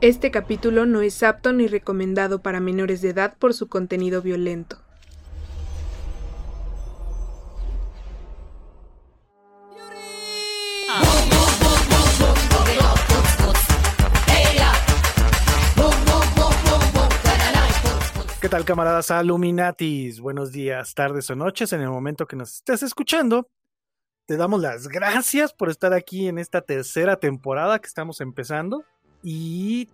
Este capítulo no es apto ni recomendado para menores de edad por su contenido violento. ¿Qué tal camaradas Aluminatis? Buenos días, tardes o noches en el momento que nos estés escuchando. Te damos las gracias por estar aquí en esta tercera temporada que estamos empezando. Y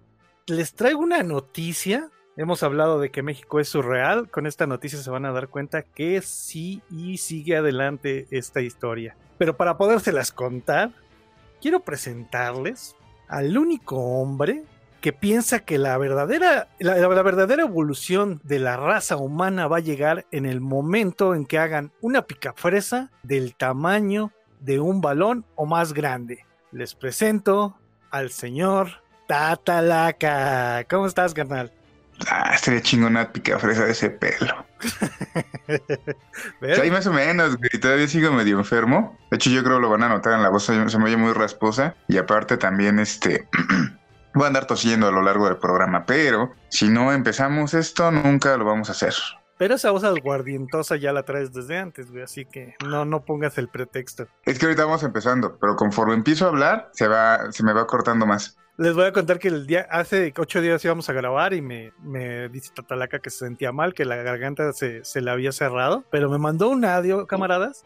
les traigo una noticia. Hemos hablado de que México es surreal. Con esta noticia se van a dar cuenta que sí y sigue adelante esta historia. Pero para podérselas contar, quiero presentarles al único hombre que piensa que la verdadera, la, la, verdadera evolución de la raza humana va a llegar en el momento en que hagan una picafresa del tamaño de un balón o más grande. Les presento al señor Tatalaca. ¿Cómo estás, carnal? Ah, estaría chingona picafresa de ese pelo. sí, más o menos, güey. Todavía sigo medio enfermo. De hecho, yo creo que lo van a notar en la voz. Se me oye muy rasposa. Y aparte también, este... Voy a andar tosiendo a lo largo del programa, pero si no empezamos esto, nunca lo vamos a hacer. Pero esa voz aguardientosa ya la traes desde antes, güey, así que no, no pongas el pretexto. Es que ahorita vamos empezando, pero conforme empiezo a hablar, se va, se me va cortando más. Les voy a contar que el día, hace ocho días íbamos a grabar y me, me dice Tatalaca que se sentía mal, que la garganta se, se le había cerrado, pero me mandó un audio, camaradas.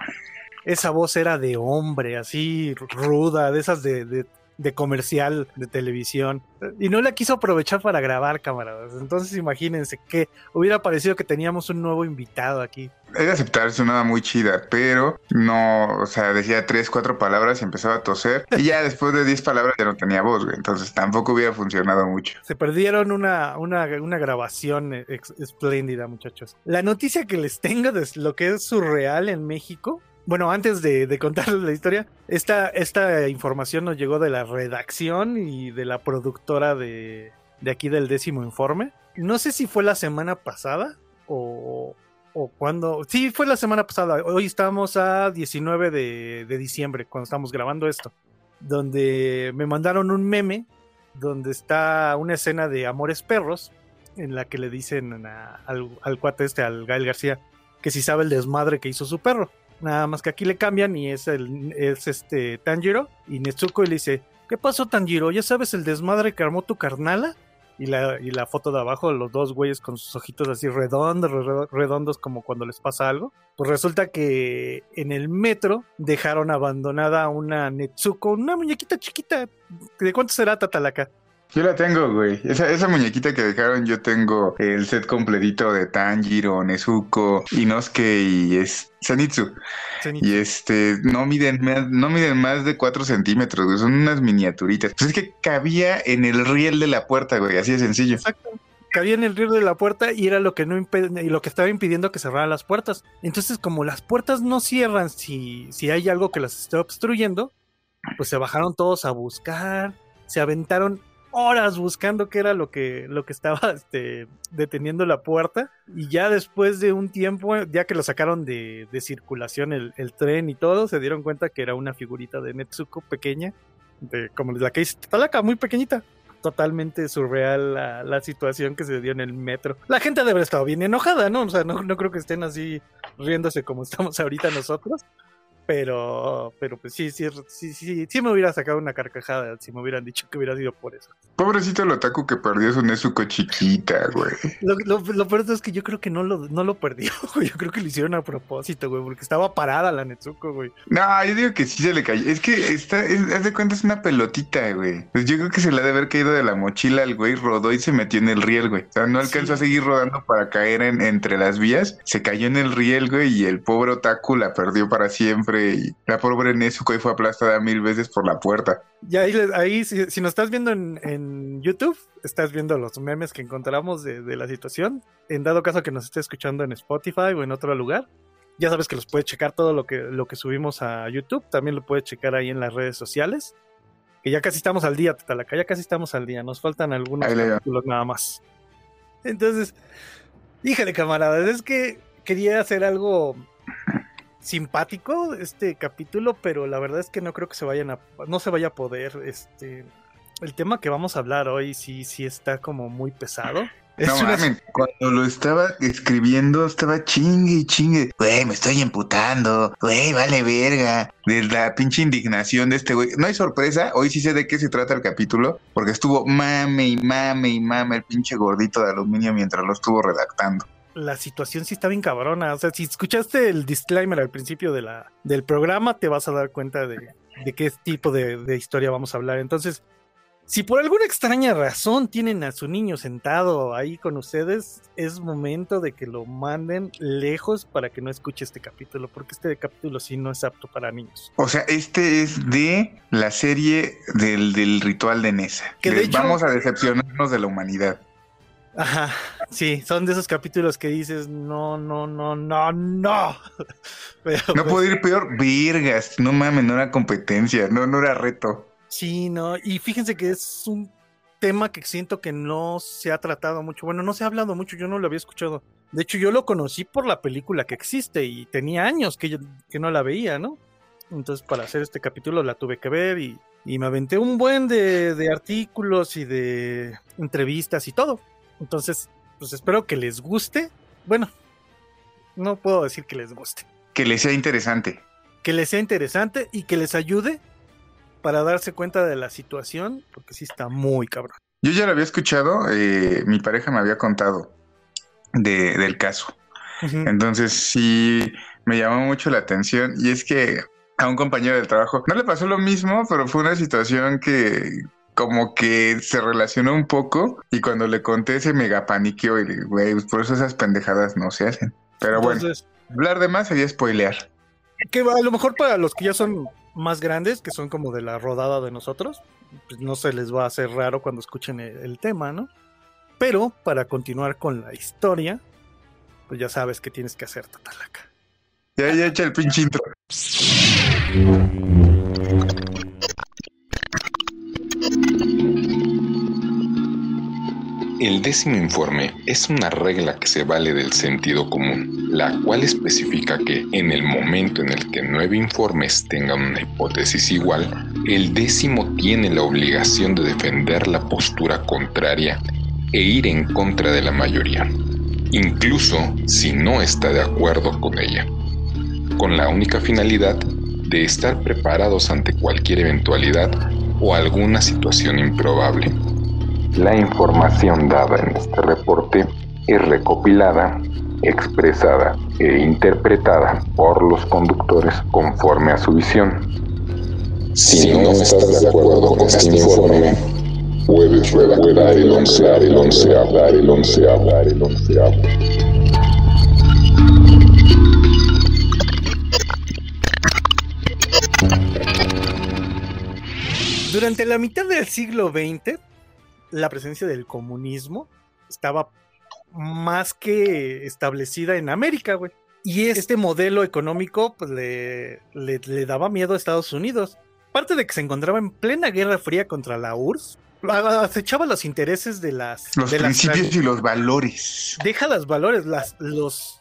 Esa voz era de hombre, así ruda, de esas de, de de comercial de televisión y no la quiso aprovechar para grabar camaradas. Entonces imagínense que hubiera parecido que teníamos un nuevo invitado aquí. He de aceptar, sonaba muy chida, pero no, o sea, decía tres, cuatro palabras y empezaba a toser y ya después de diez palabras ya no tenía voz, güey. Entonces tampoco hubiera funcionado mucho. Se perdieron una, una, una grabación espléndida, muchachos. La noticia que les tengo de lo que es surreal en México bueno, antes de, contarles la historia, esta, esta información nos llegó de la redacción y de la productora de, de aquí del décimo informe. No sé si fue la semana pasada o, o cuando... Sí, fue la semana pasada. Hoy estamos a 19 de, de diciembre, cuando estamos grabando esto. Donde me mandaron un meme donde está una escena de Amores Perros en la que le dicen a, al, al cuate este, al Gael García, que si sabe el desmadre que hizo su perro. Nada más que aquí le cambian y es el es este Tanjiro y Netsuko y le dice, ¿qué pasó Tanjiro? ¿Ya sabes el desmadre que armó tu carnala? Y la, y la foto de abajo, los dos güeyes con sus ojitos así redondos, redondos como cuando les pasa algo. Pues resulta que en el metro dejaron abandonada una Netsuko, una muñequita chiquita. ¿De cuánto será Tatalaka? Yo la tengo, güey. Esa, esa muñequita que dejaron, yo tengo el set completito de Tanjiro, Nezuko, Inosuke y es. Zenitsu. Y este, no miden, no miden más de 4 centímetros, güey. Son unas miniaturitas. Pues es que cabía en el riel de la puerta, güey. Así de sencillo. Exacto. Cabía en el riel de la puerta y era lo que no y lo que estaba impidiendo que cerraran las puertas. Entonces, como las puertas no cierran si, si hay algo que las esté obstruyendo, pues se bajaron todos a buscar, se aventaron horas buscando qué era lo que, lo que estaba este, deteniendo la puerta. Y ya después de un tiempo, ya que lo sacaron de, de circulación el, el, tren y todo, se dieron cuenta que era una figurita de Netsuko pequeña, de, como la que dice Talaka, muy pequeñita. Totalmente surreal la, la, situación que se dio en el metro. La gente debe haber estado bien enojada, ¿no? O sea, no, no creo que estén así riéndose como estamos ahorita nosotros pero pero pues sí, sí, sí, sí, sí me hubiera sacado una carcajada si me hubieran dicho que hubiera sido por eso. Pobrecito el otaku que perdió su Nezuko chiquita, güey. Lo, lo, lo, peor es que yo creo que no lo, no lo perdió, güey. Yo creo que lo hicieron a propósito, güey, porque estaba parada la Netsuko, güey. No, yo digo que sí se le cayó. Es que está, es, haz de cuenta, es una pelotita, güey. Pues yo creo que se le ha de haber caído de la mochila al güey, rodó y se metió en el riel, güey. O sea, no alcanzó sí. a seguir rodando para caer en, entre las vías. Se cayó en el riel, güey, y el pobre otaku la perdió para siempre. Y la pobre Nezuko y fue aplastada mil veces por la puerta. Y ahí, ahí si, si nos estás viendo en, en, YouTube, estás viendo los memes que encontramos de, de, la situación. En dado caso que nos esté escuchando en Spotify o en otro lugar, ya sabes que los puedes checar todo lo que, lo que subimos a YouTube. También lo puedes checar ahí en las redes sociales. Que ya casi estamos al día, Tatalaca. Ya casi estamos al día. Nos faltan algunos capítulos nada más. Entonces, híjale, camaradas, es que quería hacer algo simpático este capítulo, pero la verdad es que no creo que se vayan a, no se vaya a poder. Este, el tema que vamos a hablar hoy sí, sí está como muy pesado. no mames, cuando lo estaba escribiendo estaba chingue y chingue. Güey, me estoy emputando. Güey, vale verga. De la pinche indignación de este güey. No hay sorpresa, hoy sí sé de qué se trata el capítulo, porque estuvo mame y mame y mame el pinche gordito de aluminio mientras lo estuvo redactando la situación sí está bien cabrona. O sea, si escuchaste el disclaimer al principio de la, del programa, te vas a dar cuenta de, de qué tipo de, de, historia vamos a hablar. Entonces, si por alguna extraña razón tienen a su niño sentado ahí con ustedes, es momento de que lo manden lejos para que no escuche este capítulo, porque este capítulo sí no es apto para niños. O sea, este es de la serie del, del ritual de Nessa. Que de hecho, vamos a decepcionarnos de la humanidad. Ajá, sí, son de esos capítulos que dices, no, no, no, no, no. Pero, no pues, puedo ir peor, virgas, no mames, no era competencia, no, no era reto. Sí, no, y fíjense que es un tema que siento que no se ha tratado mucho. Bueno, no se ha hablado mucho, yo no lo había escuchado. De hecho, yo lo conocí por la película que existe y tenía años que, yo, que no la veía, ¿no? Entonces, para hacer este capítulo la tuve que ver y, y me aventé un buen de, de, artículos y de entrevistas y todo. Entonces, pues espero que les guste. Bueno, no puedo decir que les guste. Que les sea interesante. Que les sea interesante y que les ayude para darse cuenta de la situación, porque sí está muy cabrón. Yo ya lo había escuchado, eh, mi pareja me había contado de, del caso. Entonces sí me llamó mucho la atención y es que a un compañero del trabajo no le pasó lo mismo, pero fue una situación que como que se relacionó un poco y cuando le conté se mega paniqueó y le güey, pues por eso esas pendejadas no se hacen. Pero bueno, hablar de más sería spoilear. Que a lo mejor para los que ya son más grandes, que son como de la rodada de nosotros, pues no se les va a hacer raro cuando escuchen el, el tema, ¿no? Pero para continuar con la historia, pues ya sabes qué tienes que hacer, Tatalaca. Ya, ya echa el pinche intro. El décimo informe es una regla que se vale del sentido común, la cual especifica que en el momento en el que nueve informes tengan una hipótesis igual, el décimo tiene la obligación de defender la postura contraria e ir en contra de la mayoría, incluso si no está de acuerdo con ella, con la única finalidad de estar preparados ante cualquier eventualidad o alguna situación improbable. La información dada en este reporte es recopilada, expresada e interpretada por los conductores conforme a su visión. Si no estás de acuerdo con este informe, puedes redactar el onceavo, el onceavo, el onceavo, el onceavo. Durante la mitad del siglo XX, la presencia del comunismo estaba más que establecida en América, güey. Y este modelo económico pues, le, le, le, daba miedo a Estados Unidos. Parte de que se encontraba en plena guerra fría contra la URSS, acechaba los intereses de las... Los de principios las, y los valores. Deja los valores, las, los,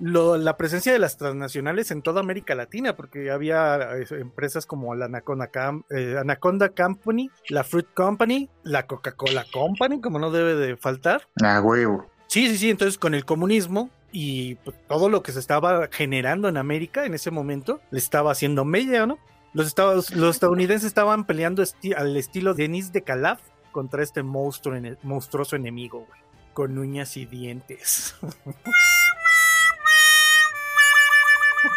lo, la presencia de las transnacionales en toda América Latina, porque había eh, empresas como la Anaconda, Cam, eh, Anaconda Company, la Fruit Company, la Coca-Cola Company, como no debe de faltar. Ah, huevo. Sí, sí, sí, entonces con el comunismo y pues, todo lo que se estaba generando en América en ese momento, le estaba haciendo mella, ¿no? Los, estados, los estadounidenses estaban peleando esti al estilo de Denis de Calaf contra este monstruo, monstruoso enemigo, güey, con uñas y dientes.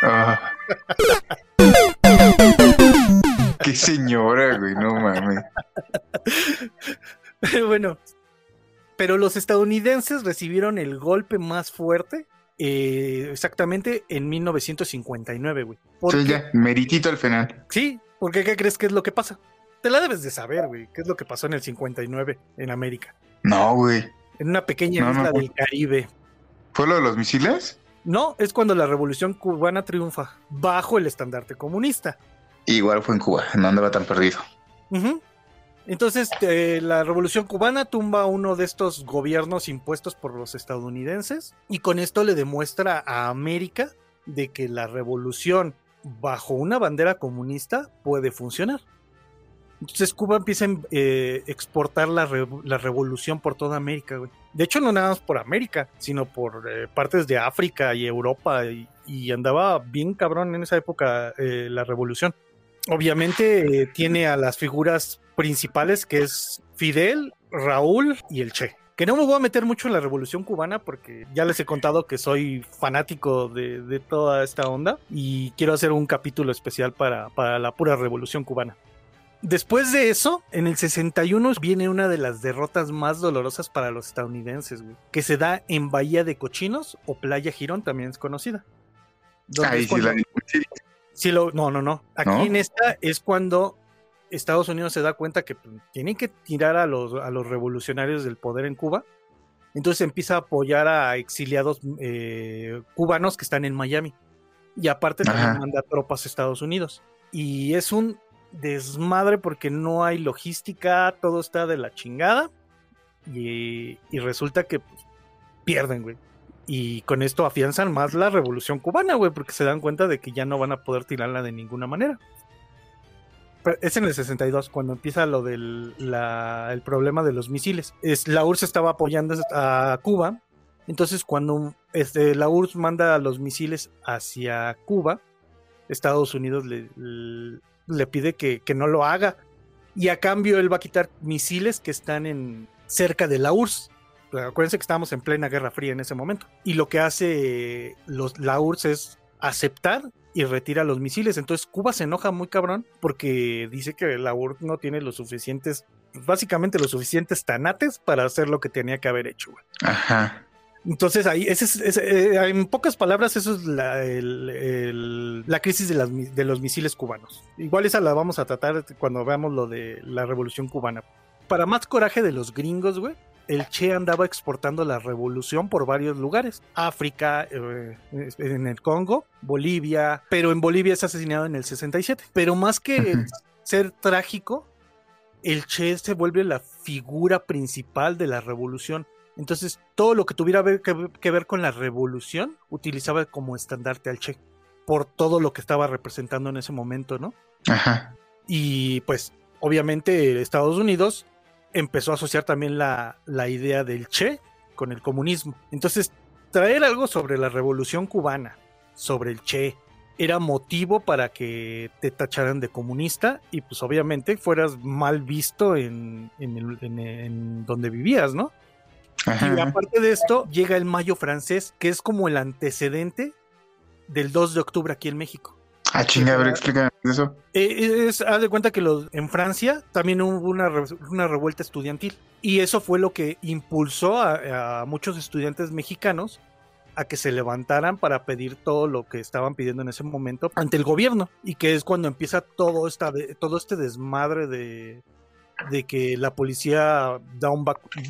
Ah. Qué señora, güey, no mames. bueno, pero los estadounidenses recibieron el golpe más fuerte eh, exactamente en 1959, güey. Sí, ya, meritito al final. Sí, porque ¿qué crees que es lo que pasa? Te la debes de saber, güey. ¿Qué es lo que pasó en el 59 en América? No, güey. En una pequeña no, isla no, del Caribe. ¿Fue lo de los misiles? No, es cuando la revolución cubana triunfa bajo el estandarte comunista. Igual fue en Cuba, no andaba tan perdido. Uh -huh. Entonces, eh, la revolución cubana tumba uno de estos gobiernos impuestos por los estadounidenses y con esto le demuestra a América de que la revolución bajo una bandera comunista puede funcionar. Entonces Cuba empieza a eh, exportar la, la, revolución por toda América, güey. De hecho, no nada más por América, sino por eh, partes de África y Europa. Y, andaba bien cabrón en esa época eh, la revolución. Obviamente tiene a las figuras principales que es Fidel, Raúl y el Che. Que no me voy a meter mucho en la revolución cubana porque ya les he contado que soy fanático de, de toda esta onda y quiero hacer un capítulo especial para, para la pura revolución cubana. Después de eso, en el 61 viene una de las derrotas más dolorosas para los estadounidenses, güey, que se da en Bahía de Cochinos o Playa Girón, también es conocida. Ahí sí la sí lo, No, no, no. Aquí en esta es cuando Estados Unidos se da cuenta que pues, tienen que tirar a los, a los revolucionarios del poder en Cuba. Entonces empieza a apoyar a exiliados eh, cubanos que están en Miami. Y aparte también manda tropas a Estados Unidos. Y es un desmadre porque no hay logística, todo está de la chingada. Y, resulta que pues, pierden, güey. Y con esto afianzan más la revolución cubana, güey, porque se dan cuenta de que ya no van a poder tirarla de ninguna manera. es en el 62 cuando empieza lo del el problema de los misiles. Es, la URSS estaba apoyando a Cuba. Entonces cuando este, la URSS manda los misiles hacia Cuba, Estados Unidos le pide que, no lo haga. Y a cambio él va a quitar misiles que están en cerca de la URSS. Acuérdense que estábamos en plena Guerra Fría en ese momento. Y lo que hace los, la URSS es aceptar y retira los misiles. Entonces Cuba se enoja muy cabrón porque dice que la URSS no tiene los suficientes, básicamente los suficientes tanates para hacer lo que tenía que haber hecho. Ajá. Entonces ahí, ese es, eh, en pocas palabras, eso es la, la crisis de, las, de, los misiles cubanos. Igual esa la vamos a tratar cuando veamos lo de la revolución cubana. Para más coraje de los gringos, güey, el Che andaba exportando la revolución por varios lugares. África, eh, en el Congo, Bolivia, pero en Bolivia es asesinado en el 67. Pero más que ser trágico, el Che se vuelve la figura principal de la revolución entonces, todo lo que tuviera que ver con la revolución, utilizaba como estandarte al Che, por todo lo que estaba representando en ese momento, ¿no? Ajá. Y pues, obviamente, Estados Unidos empezó a asociar también la, la idea del Che con el comunismo. Entonces, traer algo sobre la revolución cubana, sobre el Che, era motivo para que te tacharan de comunista y pues obviamente fueras mal visto en, en donde vivías, ¿no? Y aparte de esto, llega el Mayo francés, que es como el antecedente del 2 de octubre aquí en México. Ah, chinga, a ver, explícame eso. Eh, es, haz de cuenta que en Francia también hubo una, una, revuelta estudiantil. Y eso fue lo que impulsó a, muchos estudiantes mexicanos a que se levantaran para pedir todo lo que estaban pidiendo en ese momento ante el gobierno. Y que es cuando empieza todo, esta, todo este desmadre de, de que la policía da un,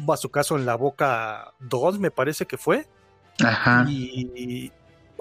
bazucazo en la boca dos, me parece que fue. Ajá. Y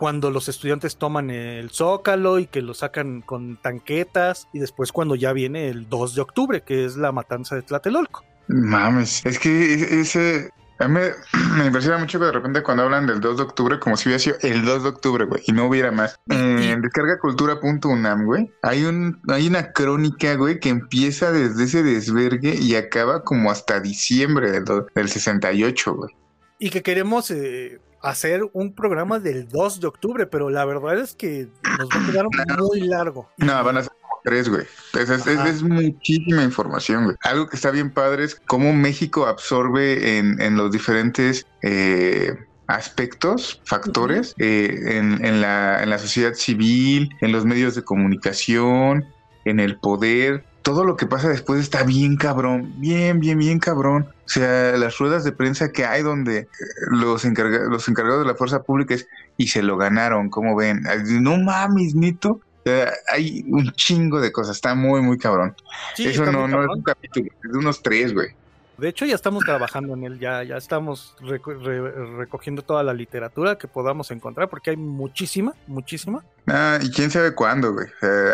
cuando los estudiantes toman el zócalo y que lo sacan con tanquetas, y después cuando ya viene el 2 de octubre, que es la matanza de Tlatelolco. Mames, es que ese, a mí me, impresiona mucho que de repente cuando hablan del 2 de octubre, como si hubiera sido el 2 de octubre, güey, y no hubiera más. En descargacultura.unam, güey, hay, un, hay una crónica, güey, que empieza desde ese desvergue y acaba como hasta diciembre del, del 68, güey. Y que queremos eh, hacer un programa del 2 de octubre, pero la verdad es que nos va a quedar muy largo. No, van a ser tres, güey. Es, muchísima información, güey. Algo que está bien padre es cómo México absorbe en, los diferentes eh, aspectos, factores, eh, en, la, en la sociedad civil, en los medios de comunicación, en el poder. Todo lo que pasa después está bien cabrón, bien, bien, bien cabrón. O sea, las ruedas de prensa que hay donde los, los encargados de la fuerza pública es, y se lo ganaron, como ven. No mames, Nito hay un chingo de cosas, está muy, muy cabrón. Eso no, no es un capítulo, es de unos tres, güey. De hecho, ya estamos trabajando en él, ya, ya estamos recogiendo toda la literatura que podamos encontrar, porque hay muchísima, muchísima. Ah, y quién sabe cuándo, güey.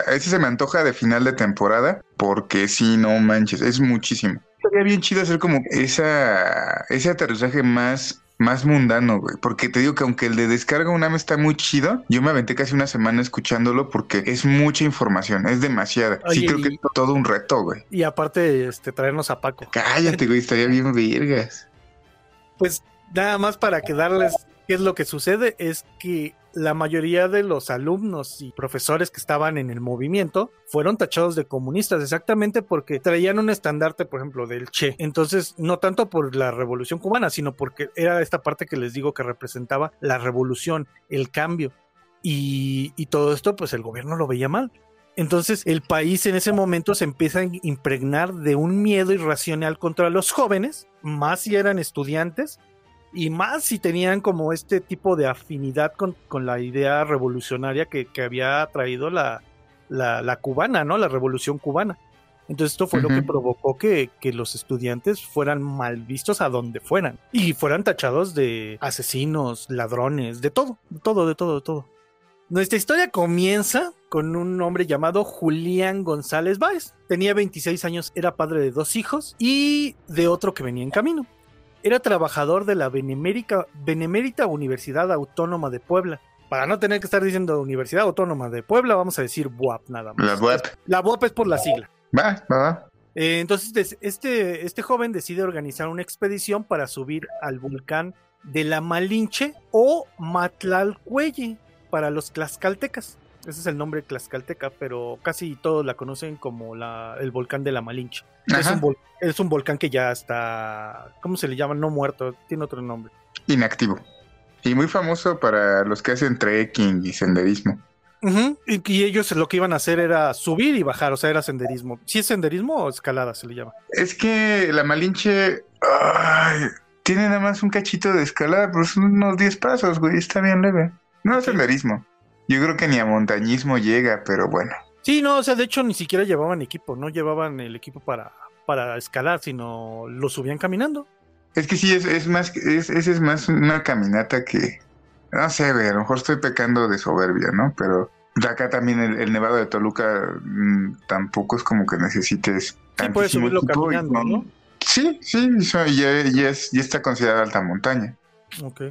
ese se me antoja de final de temporada, porque si no manches, es muchísimo. Sería bien chido hacer como esa, ese aterrizaje más más mundano, güey. Porque te digo que aunque el de descarga UNAM está muy chido, yo me aventé casi una semana escuchándolo porque es mucha información, es demasiada. sí, creo que es todo un reto, güey. Y aparte, este, traernos a Paco. Cállate, güey, estaría bien vergas. Pues nada más para quedarles qué es lo que sucede es que la mayoría de los alumnos y profesores que estaban en el movimiento fueron tachados de comunistas exactamente porque traían un estandarte, por ejemplo, del Che. Entonces, no tanto por la revolución cubana, sino porque era esta parte que les digo que representaba la revolución, el cambio. Y, todo esto, pues el gobierno lo veía mal. Entonces el país en ese momento se empieza a impregnar de un miedo irracional contra los jóvenes, más si eran estudiantes y más si tenían como este tipo de afinidad con, con la idea revolucionaria que, que había traído la, la, la cubana, ¿no? La revolución cubana. Entonces esto fue lo que provocó que, que los estudiantes fueran mal vistos a donde fueran y fueran tachados de asesinos, ladrones, de todo, de todo, de todo, de todo. Nuestra historia comienza con un hombre llamado Julián González Báez. Tenía 26 años, era padre de dos hijos y de otro que venía en camino. Era trabajador de la Benemérita, Benemérita Universidad Autónoma de Puebla. Para no tener que estar diciendo Universidad Autónoma de Puebla, vamos a decir BUAP nada más. La web. La BUAP es por la sigla. Va, va, va. Eh, entonces, este, este joven decide organizar una expedición para subir al volcán de la Malinche o Matlalcuelle para los tlaxcaltecas. Ese es el nombre tlaxcalteca, pero casi todos la conocen como la, el volcán de la Malinche. Es un, vol- es un volcán que ya está, ¿cómo se le llama? No muerto, tiene otro nombre. Inactivo. Y muy famoso para los que hacen trekking y senderismo. Y, y ellos lo que iban a hacer era subir y bajar, o sea, era senderismo. ¿Sí es senderismo o escalada se le llama? Es que la Malinche ay, tiene nada más un cachito de escalada, pero son unos 10 pasos, güey. Está bien leve. No es senderismo. Yo creo que ni a montañismo llega, pero bueno. Sí, no, o sea, de hecho ni siquiera llevaban equipo, no llevaban el equipo para, para escalar, sino lo subían caminando. Es que sí, es, es más, es, es más una caminata que, no sé, a lo mejor estoy pecando de soberbia, ¿no? Pero de acá también el, el Nevado de Toluca mm, tampoco es como que necesites Sí, puedes subirlo equipo y caminando, ¿no? Sí, sí, eso ya, ya, es, ya está considerada alta montaña. Ok.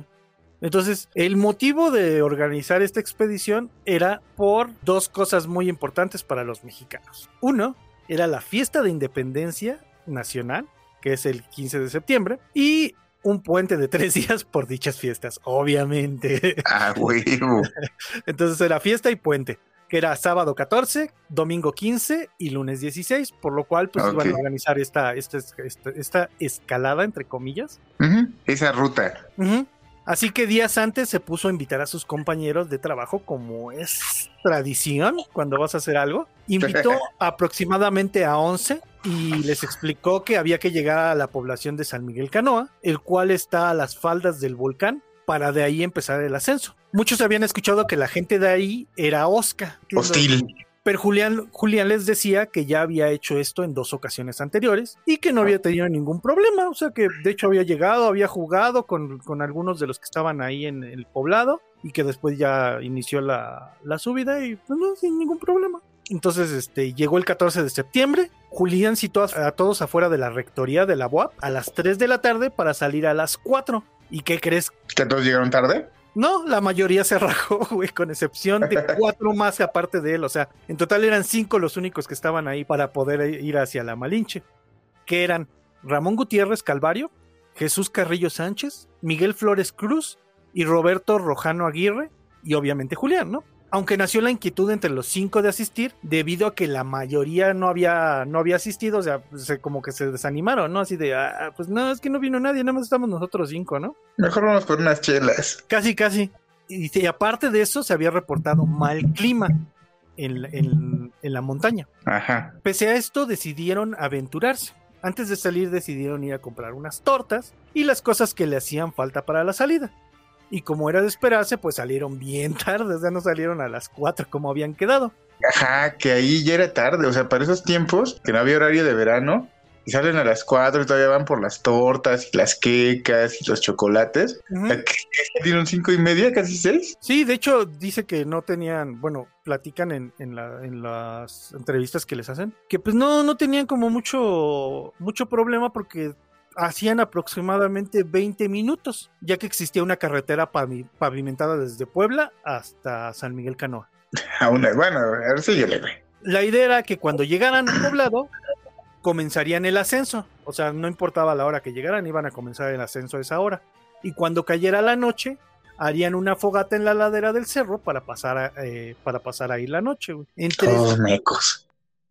Entonces, el motivo de organizar esta expedición era por dos cosas muy importantes para los mexicanos. Uno, era la fiesta de independencia nacional, que es el 15 de septiembre, y un puente de tres días por dichas fiestas, obviamente. Ah, huevo. Entonces era fiesta y puente, que era sábado 14, domingo 15 y lunes 16, por lo cual pues iban a organizar esta, esta, esta, esta escalada, entre comillas. Esa ruta. Así que días antes se puso a invitar a sus compañeros de trabajo, como es tradición cuando vas a hacer algo. Invitó aproximadamente a 11 y les explicó que había que llegar a la población de San Miguel Canoa, el cual está a las faldas del volcán, para de ahí empezar el ascenso. Muchos habían escuchado que la gente de ahí era osca. Hostil. Pero Julián, Julián les decía que ya había hecho esto en dos ocasiones anteriores y que no había tenido ningún problema. O sea que de hecho había llegado, había jugado con, con algunos de los que estaban ahí en el poblado y que después ya inició la, la subida y pues no, sin ningún problema. Entonces este, llegó el 14 de septiembre. Julián citó a, a todos afuera de la rectoría de la UAP a las 3 de la tarde para salir a las 4. ¿Y qué crees? ¿Que todos llegaron tarde? No, la mayoría se rajó, güey, con excepción de cuatro más aparte de él. O sea, en total eran cinco los únicos que estaban ahí para poder ir hacia la Malinche. Que eran Ramón Gutiérrez Calvario, Jesús Carrillo Sánchez, Miguel Flores Cruz y Roberto Rojano Aguirre y obviamente Julián, ¿no? Aunque nació la inquietud entre los cinco de asistir, debido a que la mayoría no había, no había asistido, o sea, se- como que se desanimaron, ¿no? Así de, ah, pues no, es que no vino nadie, nada más estamos nosotros cinco, ¿no? Mejor vamos por unas chelas. Casi, casi. Y, y aparte de eso, se había reportado mal clima en, en- en la montaña. Ajá. Pese a esto, decidieron aventurarse. Antes de salir, decidieron ir a comprar unas tortas y las cosas que le hacían falta para la salida. Y como era de esperarse, pues salieron bien tarde, o sea, no salieron a las 4 como habían quedado. Ajá, que ahí ya era tarde. O sea, para esos tiempos, que no había horario de verano, y salen a las 4 y todavía van por las tortas y las quecas y los chocolates. Ujú. ¿A qué dieron cinco y media, casi seis? Sí, de hecho dice que no tenían, bueno, platican en, en, la- en las entrevistas que les hacen, que pues no, no tenían como mucho, mucho problema porque hacían aproximadamente 20 minutos, ya que existía una carretera pavi- pavimentada desde Puebla hasta San Miguel Canoa. Bueno, síguele, güey. La idea era que cuando llegaran al poblado, comenzarían el ascenso. O sea, no importaba la hora que llegaran, iban a comenzar el ascenso a esa hora. Y cuando cayera la noche, harían una fogata en la ladera del cerro para pasar, a- eh, para pasar ahí la noche. güey. Entre, Todos mecos.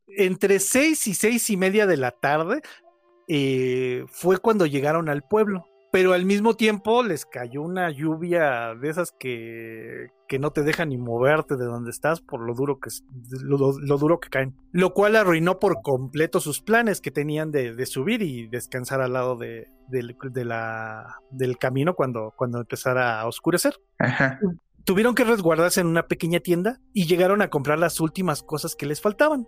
entre seis y seis y media de la tarde eh, fue cuando llegaron al pueblo. Pero al mismo tiempo les cayó una lluvia de esas que, que no te dejan ni moverte de donde estás por lo duro que, es- lo, lo- duro que caen. Lo cual arruinó por completo sus planes que tenían de, de subir y descansar al lado de, del- de la, del camino cuando, cuando empezara a oscurecer Ajá. tuvieron que resguardarse en una pequeña tienda y llegaron a comprar las últimas cosas que les faltaban.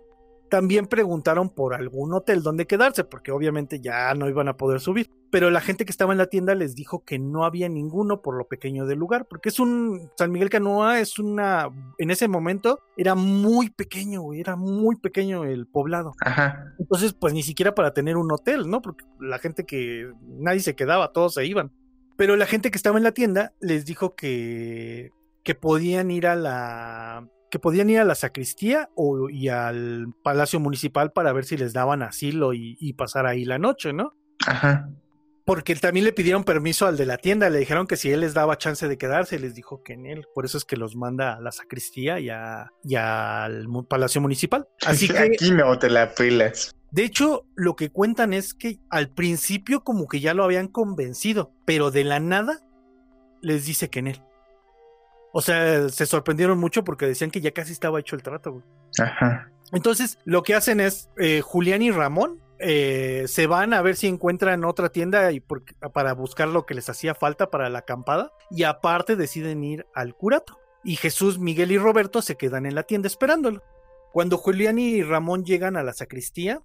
También preguntaron por algún hotel donde quedarse, porque obviamente ya no iban a poder subir. Pero la gente que estaba en la tienda les dijo que no había ninguno por lo pequeño del lugar, porque es un. San Miguel Canoa es una. En ese momento era muy pequeño, güey, era muy pequeño el poblado. Ajá. Entonces, pues ni siquiera para tener un hotel, ¿no? Porque la gente que nadie se quedaba, todos se iban. Pero la gente que estaba en la tienda les dijo que, que podían ir a la que podían ir a la sacristía o, y al palacio municipal para ver si les daban asilo y, y pasar ahí la noche, ¿no? Ajá. Porque también le pidieron permiso al de la tienda, le dijeron que si él les daba chance de quedarse, les dijo que en él. Por eso es que los manda a la sacristía y, a- y al palacio municipal. Así que Aquí no te la pelas. de hecho, lo que cuentan es que al principio como que ya lo habían convencido, pero de la nada les dice que en él. O sea, se sorprendieron mucho porque decían que ya casi estaba hecho el trato. güey. Ajá. Entonces, lo que hacen es eh, Julián y Ramón eh, se van a ver si encuentran otra tienda y por- para buscar lo que les hacía falta para la acampada y aparte deciden ir al curato. Y Jesús, Miguel y Roberto se quedan en la tienda esperándolo. Cuando Julián y Ramón llegan a la sacristía,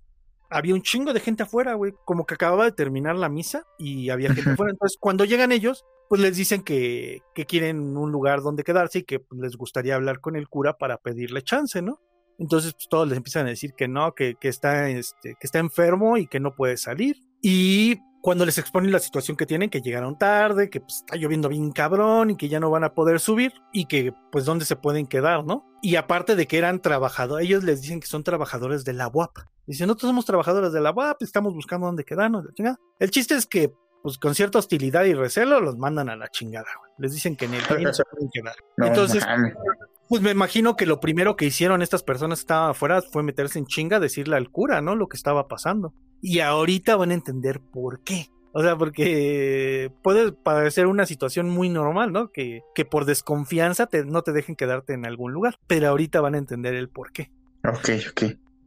había un chingo de gente afuera, güey, como que acababa de terminar la misa y había gente afuera. Entonces, cuando llegan ellos, pues les dicen que, que quieren un lugar donde quedarse y que pues, les gustaría hablar con el cura para pedirle chance, ¿no? Entonces pues, todos les empiezan a decir que no, que, que está, este, que está enfermo y que no puede salir. Y cuando les exponen la situación que tienen, que llegaron tarde, que pues, está lloviendo bien cabrón y que ya no van a poder subir y que pues dónde se pueden quedar, ¿no? Y aparte de que eran trabajadores, ellos les dicen que son trabajadores de la UAP. Dicen, nosotros somos trabajadores de la UAP, estamos buscando dónde quedarnos. la chingada". El chiste es que pues con cierta hostilidad y recelo los mandan a la chingada, güey. Les dicen que en el camino se pueden quedar. No Entonces, pues me imagino que lo primero que hicieron estas personas que estaban afuera fue meterse en chinga, decirle al cura, ¿no? Lo que estaba pasando. Y ahorita van a entender por qué. O sea, porque puede parecer una situación muy normal, ¿no? Que, que por desconfianza te- no te dejen quedarte en algún lugar. Pero ahorita van a entender el por qué. Ok, ok.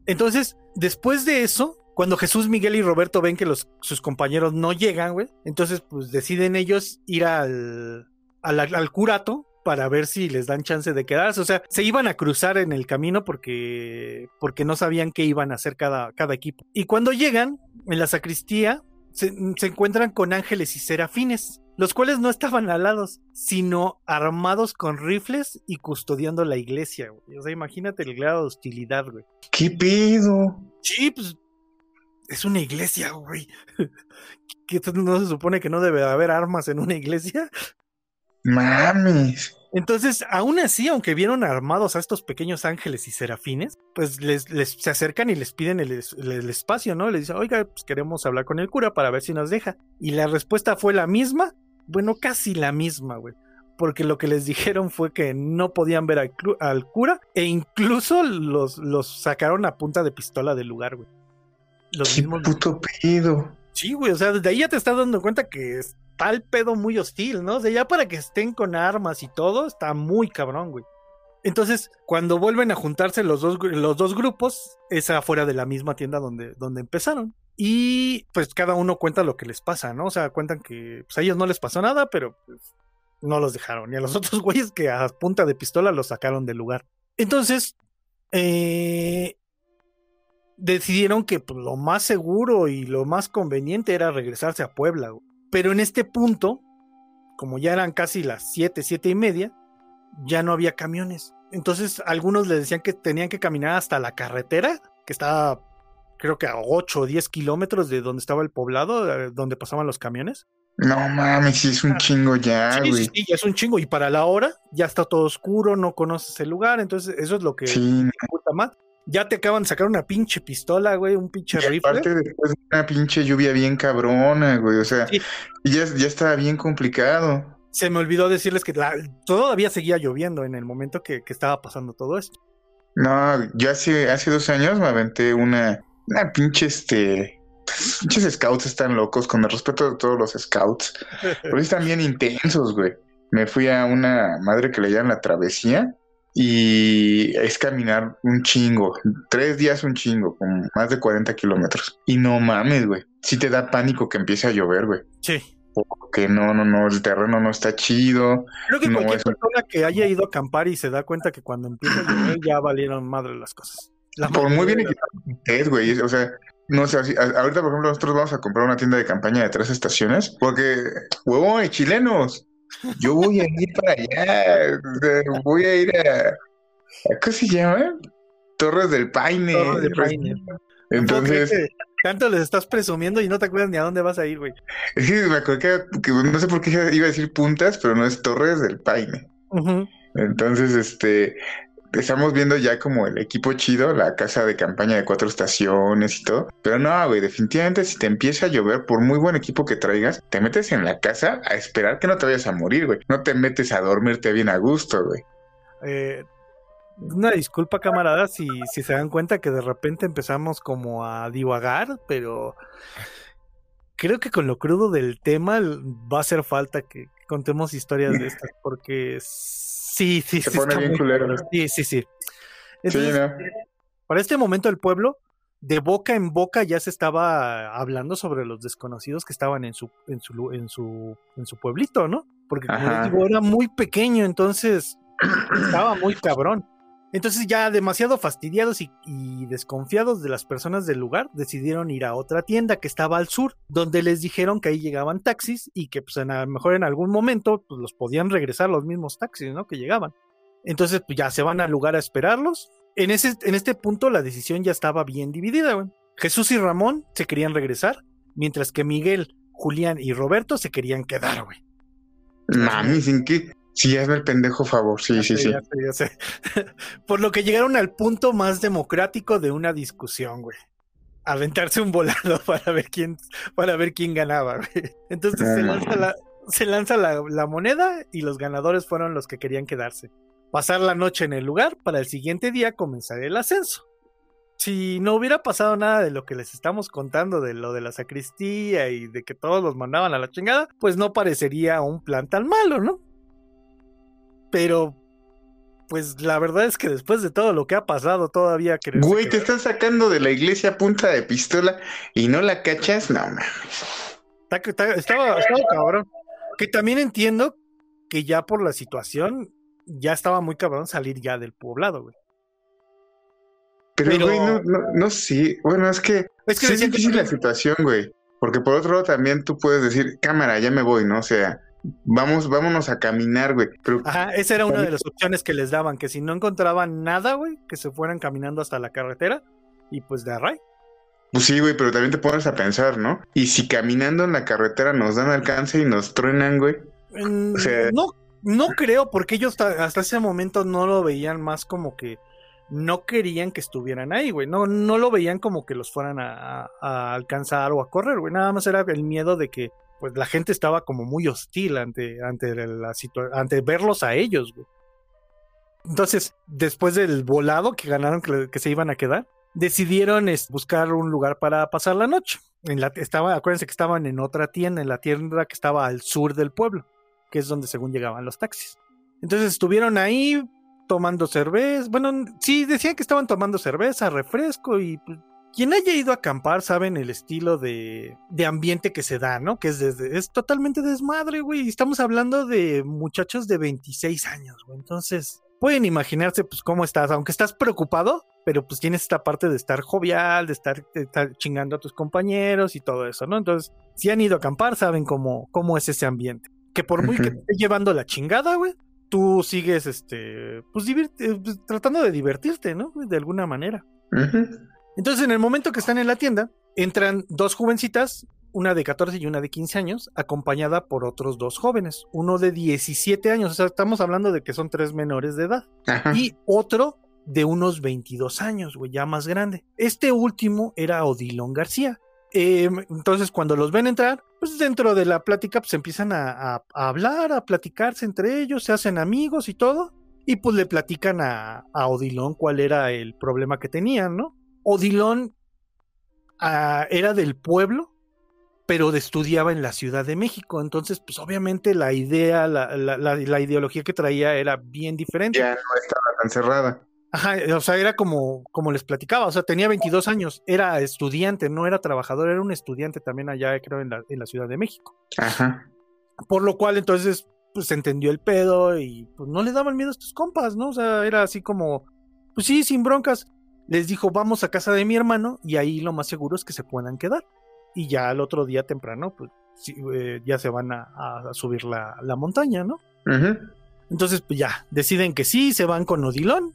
Entonces, después de eso, cuando Jesús, Miguel y Roberto ven que los, sus compañeros no llegan, güey, entonces pues deciden ellos ir al, al, al curato para ver si les dan chance de quedarse. O sea, se iban a cruzar en el camino porque, porque no sabían qué iban a hacer cada, cada equipo. Y cuando llegan, en la sacristía, se, se encuentran con ángeles y serafines, los cuales no estaban alados, sino armados con rifles y custodiando la iglesia, güey. O sea, imagínate el grado de hostilidad, güey. ¿Qué pedo? Sí, pues es una iglesia, güey. ¿Qué no se supone que no debe haber armas en una iglesia? Mames. Entonces, aún así, aunque vieron armados a estos pequeños ángeles y serafines, pues les, les se acercan y les piden el, el- el espacio, ¿no? Les dicen, oiga, pues queremos hablar con el cura para ver si nos deja. Y la respuesta fue la misma, bueno, casi la misma, güey. Porque lo que les dijeron fue que no podían ver al, al cura e incluso los, los sacaron a punta de pistola del lugar, güey. Los ¿Qué mismos puto pedo? Sí, güey, o sea, desde ahí ya te estás dando cuenta que está el pedo muy hostil, ¿no? O sea, ya para que estén con armas y todo, está muy cabrón, güey. Entonces, cuando vuelven a juntarse los dos, los dos grupos, es afuera de la misma tienda donde, donde empezaron. Y pues cada uno cuenta lo que les pasa, ¿no? O sea, cuentan que pues, a ellos no les pasó nada, pero pues, no los dejaron. Y a los otros güeyes que a punta de pistola los sacaron del lugar. Entonces, eh, decidieron que pues, lo más seguro y lo más conveniente era regresarse a Puebla. güey. Pero en este punto, como ya eran casi las 7, 7 y media, ya no había camiones. Entonces algunos les decían que tenían que caminar hasta la carretera, que estaba creo que a 8 o 10 kilómetros de donde estaba el poblado, eh, donde pasaban los camiones. No mames, es un chingo ya, güey. sí, sí, es un chingo. Y para la hora ya está todo oscuro, no conoces el lugar. Entonces, eso es lo que Sí, dificulta más. Ya te acaban de sacar una pinche pistola, güey, un pinche y rifle. aparte después de una pinche lluvia bien cabrona, güey. O sea, Sí. ya, ya estaba bien complicado. Se me olvidó decirles que la- todavía seguía lloviendo en el momento que, que estaba pasando todo esto. No, yo hace, hace dos años me aventé una, una pinche este. Pinches scouts están locos, con el respeto de todos los scouts. Pero están bien intensos, güey. Me fui a una madre que le llaman la travesía y es caminar un chingo. Tres días un chingo, con más de 40 kilómetros. Y no mames, güey. Sí te da pánico que empiece a llover, güey. Sí. Porque no, no, no, el terreno no está chido. Creo que No, cualquier persona que haya ido a acampar y se da cuenta que cuando empieza a llover ya valieron madre las cosas. La Por muy bien que estés, güey. O sea, no sé, así- ahorita, por ejemplo, nosotros vamos a comprar una tienda de campaña de tres estaciones porque, huevón, chilenos, yo voy a ir para allá. voy a ir a, a- ¿Cómo se llama? Torres del Paine. Torres del Paine. Entonces, tanto les estás presumiendo y no te acuerdas ni a dónde vas a ir, güey. es que me acuerdo que, que no sé por qué iba a decir puntas, pero no es Torres del Paine. Entonces, este, estamos viendo ya como el equipo chido, la casa de campaña de cuatro estaciones y todo. Pero no, güey, definitivamente si te empieza a llover, por muy buen equipo que traigas, te metes en la casa a esperar que no te vayas a morir, güey. No te metes a dormirte bien a gusto, güey. Eh, una disculpa, camaradas, si, si se dan cuenta que de repente empezamos como a divagar, pero creo que con lo crudo del tema va a hacer falta que contemos historias de estas, porque sí, sí, Se sí. pone bien culero. Sí, sí, sí. Sí, Entonces, ¿no? para este momento el pueblo, de boca en boca ya se estaba hablando sobre los desconocidos que estaban en su, en su, en su, en su pueblito, ¿no? Porque como les digo, era muy pequeño, entonces estaba muy cabrón. Entonces ya demasiado fastidiados y, desconfiados de las personas del lugar, decidieron ir a otra tienda que estaba al sur, donde les dijeron que ahí llegaban taxis y que pues a lo mejor en algún momento pues, los podían regresar los mismos taxis, ¿no? Que llegaban. Entonces pues ya se van al lugar a esperarlos. En, ese, en este punto la decisión ya estaba bien dividida, güey. Jesús y Ramón se querían regresar, mientras que Miguel, Julián y Roberto se querían quedar, güey. Mami, sin que. Sí, hazme el pendejo favor. Sí, Ya sí, sé, sí. ya sé, ya sé. Por lo que llegaron al punto más democrático de una discusión, güey. Aventarse un volado para ver quién, para ver quién ganaba, güey. Entonces se lanza, la, se lanza la, la moneda y los ganadores fueron los que querían quedarse. Pasar la noche en el lugar para el siguiente día comenzar el ascenso. Si no hubiera pasado nada de lo que les estamos contando, de lo de la sacristía y de que todos los mandaban a la chingada, pues no parecería un plan tan malo, ¿no? Pero, pues la verdad es que después de todo lo que ha pasado, todavía quererse Güey, te están sacando de la iglesia a punta de pistola y no la cachas. No, mames. Estaba, estaba cabrón. Que también entiendo que ya por la situación, ya estaba muy cabrón salir ya del poblado, güey. Pero, Pero- güey, no, no, no sí. Bueno, es que Es que sí es decían que difícil la situación, güey. Porque por otro lado también tú puedes decir, cámara, ya me voy, ¿no? O sea, vamos, vámonos a caminar, güey. Pero Ajá, esa era una de las opciones que les daban, que si no encontraban nada, güey, que se fueran caminando hasta la carretera y pues de array. pues sí, güey, pero también te pones a pensar, ¿no? Y si caminando en la carretera nos dan alcance y nos truenan, güey. Mm, O sea- no, no creo, porque ellos ta- hasta ese momento no lo veían más como que no querían que estuvieran ahí, güey. No, no lo veían como que los fueran a, a- a alcanzar o a correr, güey. Nada más era el miedo de que pues la gente estaba como muy hostil ante, ante la ante verlos a ellos. Entonces, después del volado que ganaron que, se iban a quedar, decidieron buscar un lugar para pasar la noche. En la, estaba, acuérdense que estaban en otra tienda, en la tienda que estaba al sur del pueblo que es donde según llegaban los taxis. Entonces estuvieron ahí tomando cerveza. Bueno, sí, decían que estaban tomando cerveza, refresco y pues, quien haya ido a acampar saben el estilo de, de ambiente que se da, ¿no? Que es, desde, es totalmente desmadre, güey. Estamos hablando de muchachos de 26 años, güey. Entonces, pueden imaginarse pues cómo estás, aunque estás preocupado, pero pues tienes esta parte de estar jovial, de estar, de estar chingando a tus compañeros y todo eso, ¿no? Entonces, si han ido a acampar, saben cómo, cómo es ese ambiente que por muy que te esté llevando la chingada, güey, tú sigues, este, pues, divir- eh, pues, tratando de divertirte, ¿no? De alguna manera. Ujú. Entonces, en el momento que están en la tienda, entran dos jovencitas, una de 14 y una de 15 años, acompañada por otros dos jóvenes, uno de 17 años, o sea, estamos hablando de que son tres menores de edad, Ajá. y otro de unos 22 años, güey, ya más grande. Este último era Odilon García. Eh, entonces, cuando los ven entrar, pues dentro de la plática, pues empiezan a, a- a hablar, a platicarse entre ellos, se hacen amigos y todo. Y pues le platican a, a Odilon cuál era el problema que tenían, ¿no? Odilon ah, era del pueblo, pero estudiaba en la Ciudad de México. Entonces, pues obviamente la idea, la, la- la- la ideología que traía era bien diferente. Ya no estaba tan cerrada. Ajá, o sea, era como, como les platicaba, o sea, tenía 22 años, era estudiante, no era trabajador, era un estudiante también allá, creo, en la, en la Ciudad de México. Ajá. Por lo cual, entonces, pues entendió el pedo y pues no le daban miedo a estos compas, ¿no? O sea, era así como, pues sí, sin broncas. Les dijo, vamos a casa de mi hermano y ahí lo más seguro es que se puedan quedar. Y ya al otro día temprano, pues sí, eh, ya se van a, a subir la, la montaña, ¿no? Entonces, pues ya, deciden que sí, se van con Odilon.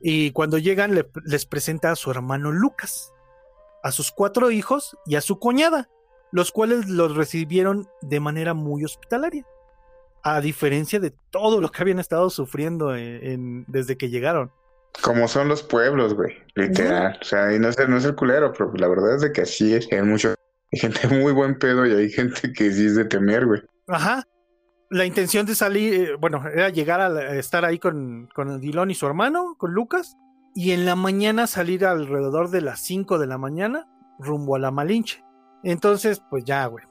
Y cuando llegan, le- les presenta a su hermano Lucas, a sus cuatro hijos y a su cuñada, los cuales los recibieron de manera muy hospitalaria. A diferencia de todo lo que habían estado sufriendo en- en- desde que llegaron. Como son los pueblos, güey. Literal. O sea, y no es, el- no es el culero, pero la verdad es de que así es. Hay mucho, hay gente muy buen pedo y hay gente que sí es de temer, güey. Ajá. La intención de salir, eh, bueno, era llegar a, la- estar ahí con, con Odilon y su hermano, con Lucas, y en la mañana salir alrededor de las 5 de la mañana rumbo a la Malinche. Entonces, pues ya, güey.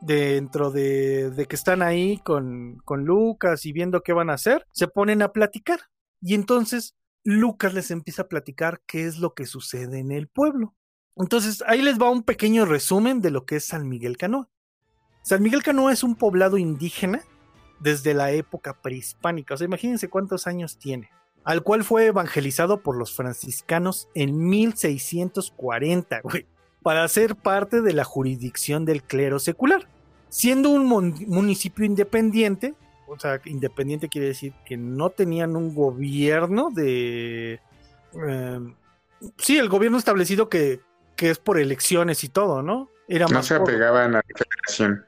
Dentro de, de que están ahí con, con Lucas y viendo qué van a hacer, se ponen a platicar. Y entonces Lucas les empieza a platicar qué es lo que sucede en el pueblo. Entonces ahí les va un pequeño resumen de lo que es San Miguel Canoa. San Miguel Canoa es un poblado indígena desde la época prehispánica. O sea, imagínense cuántos años tiene. Al cual fue evangelizado por los franciscanos en 1640, güey, para ser parte de la jurisdicción del clero secular. Siendo un municipio independiente, o sea, independiente quiere decir que no tenían un gobierno de... eh, sí, el gobierno establecido que, que es por elecciones y todo, ¿no? Era No más se apegaban a la federación.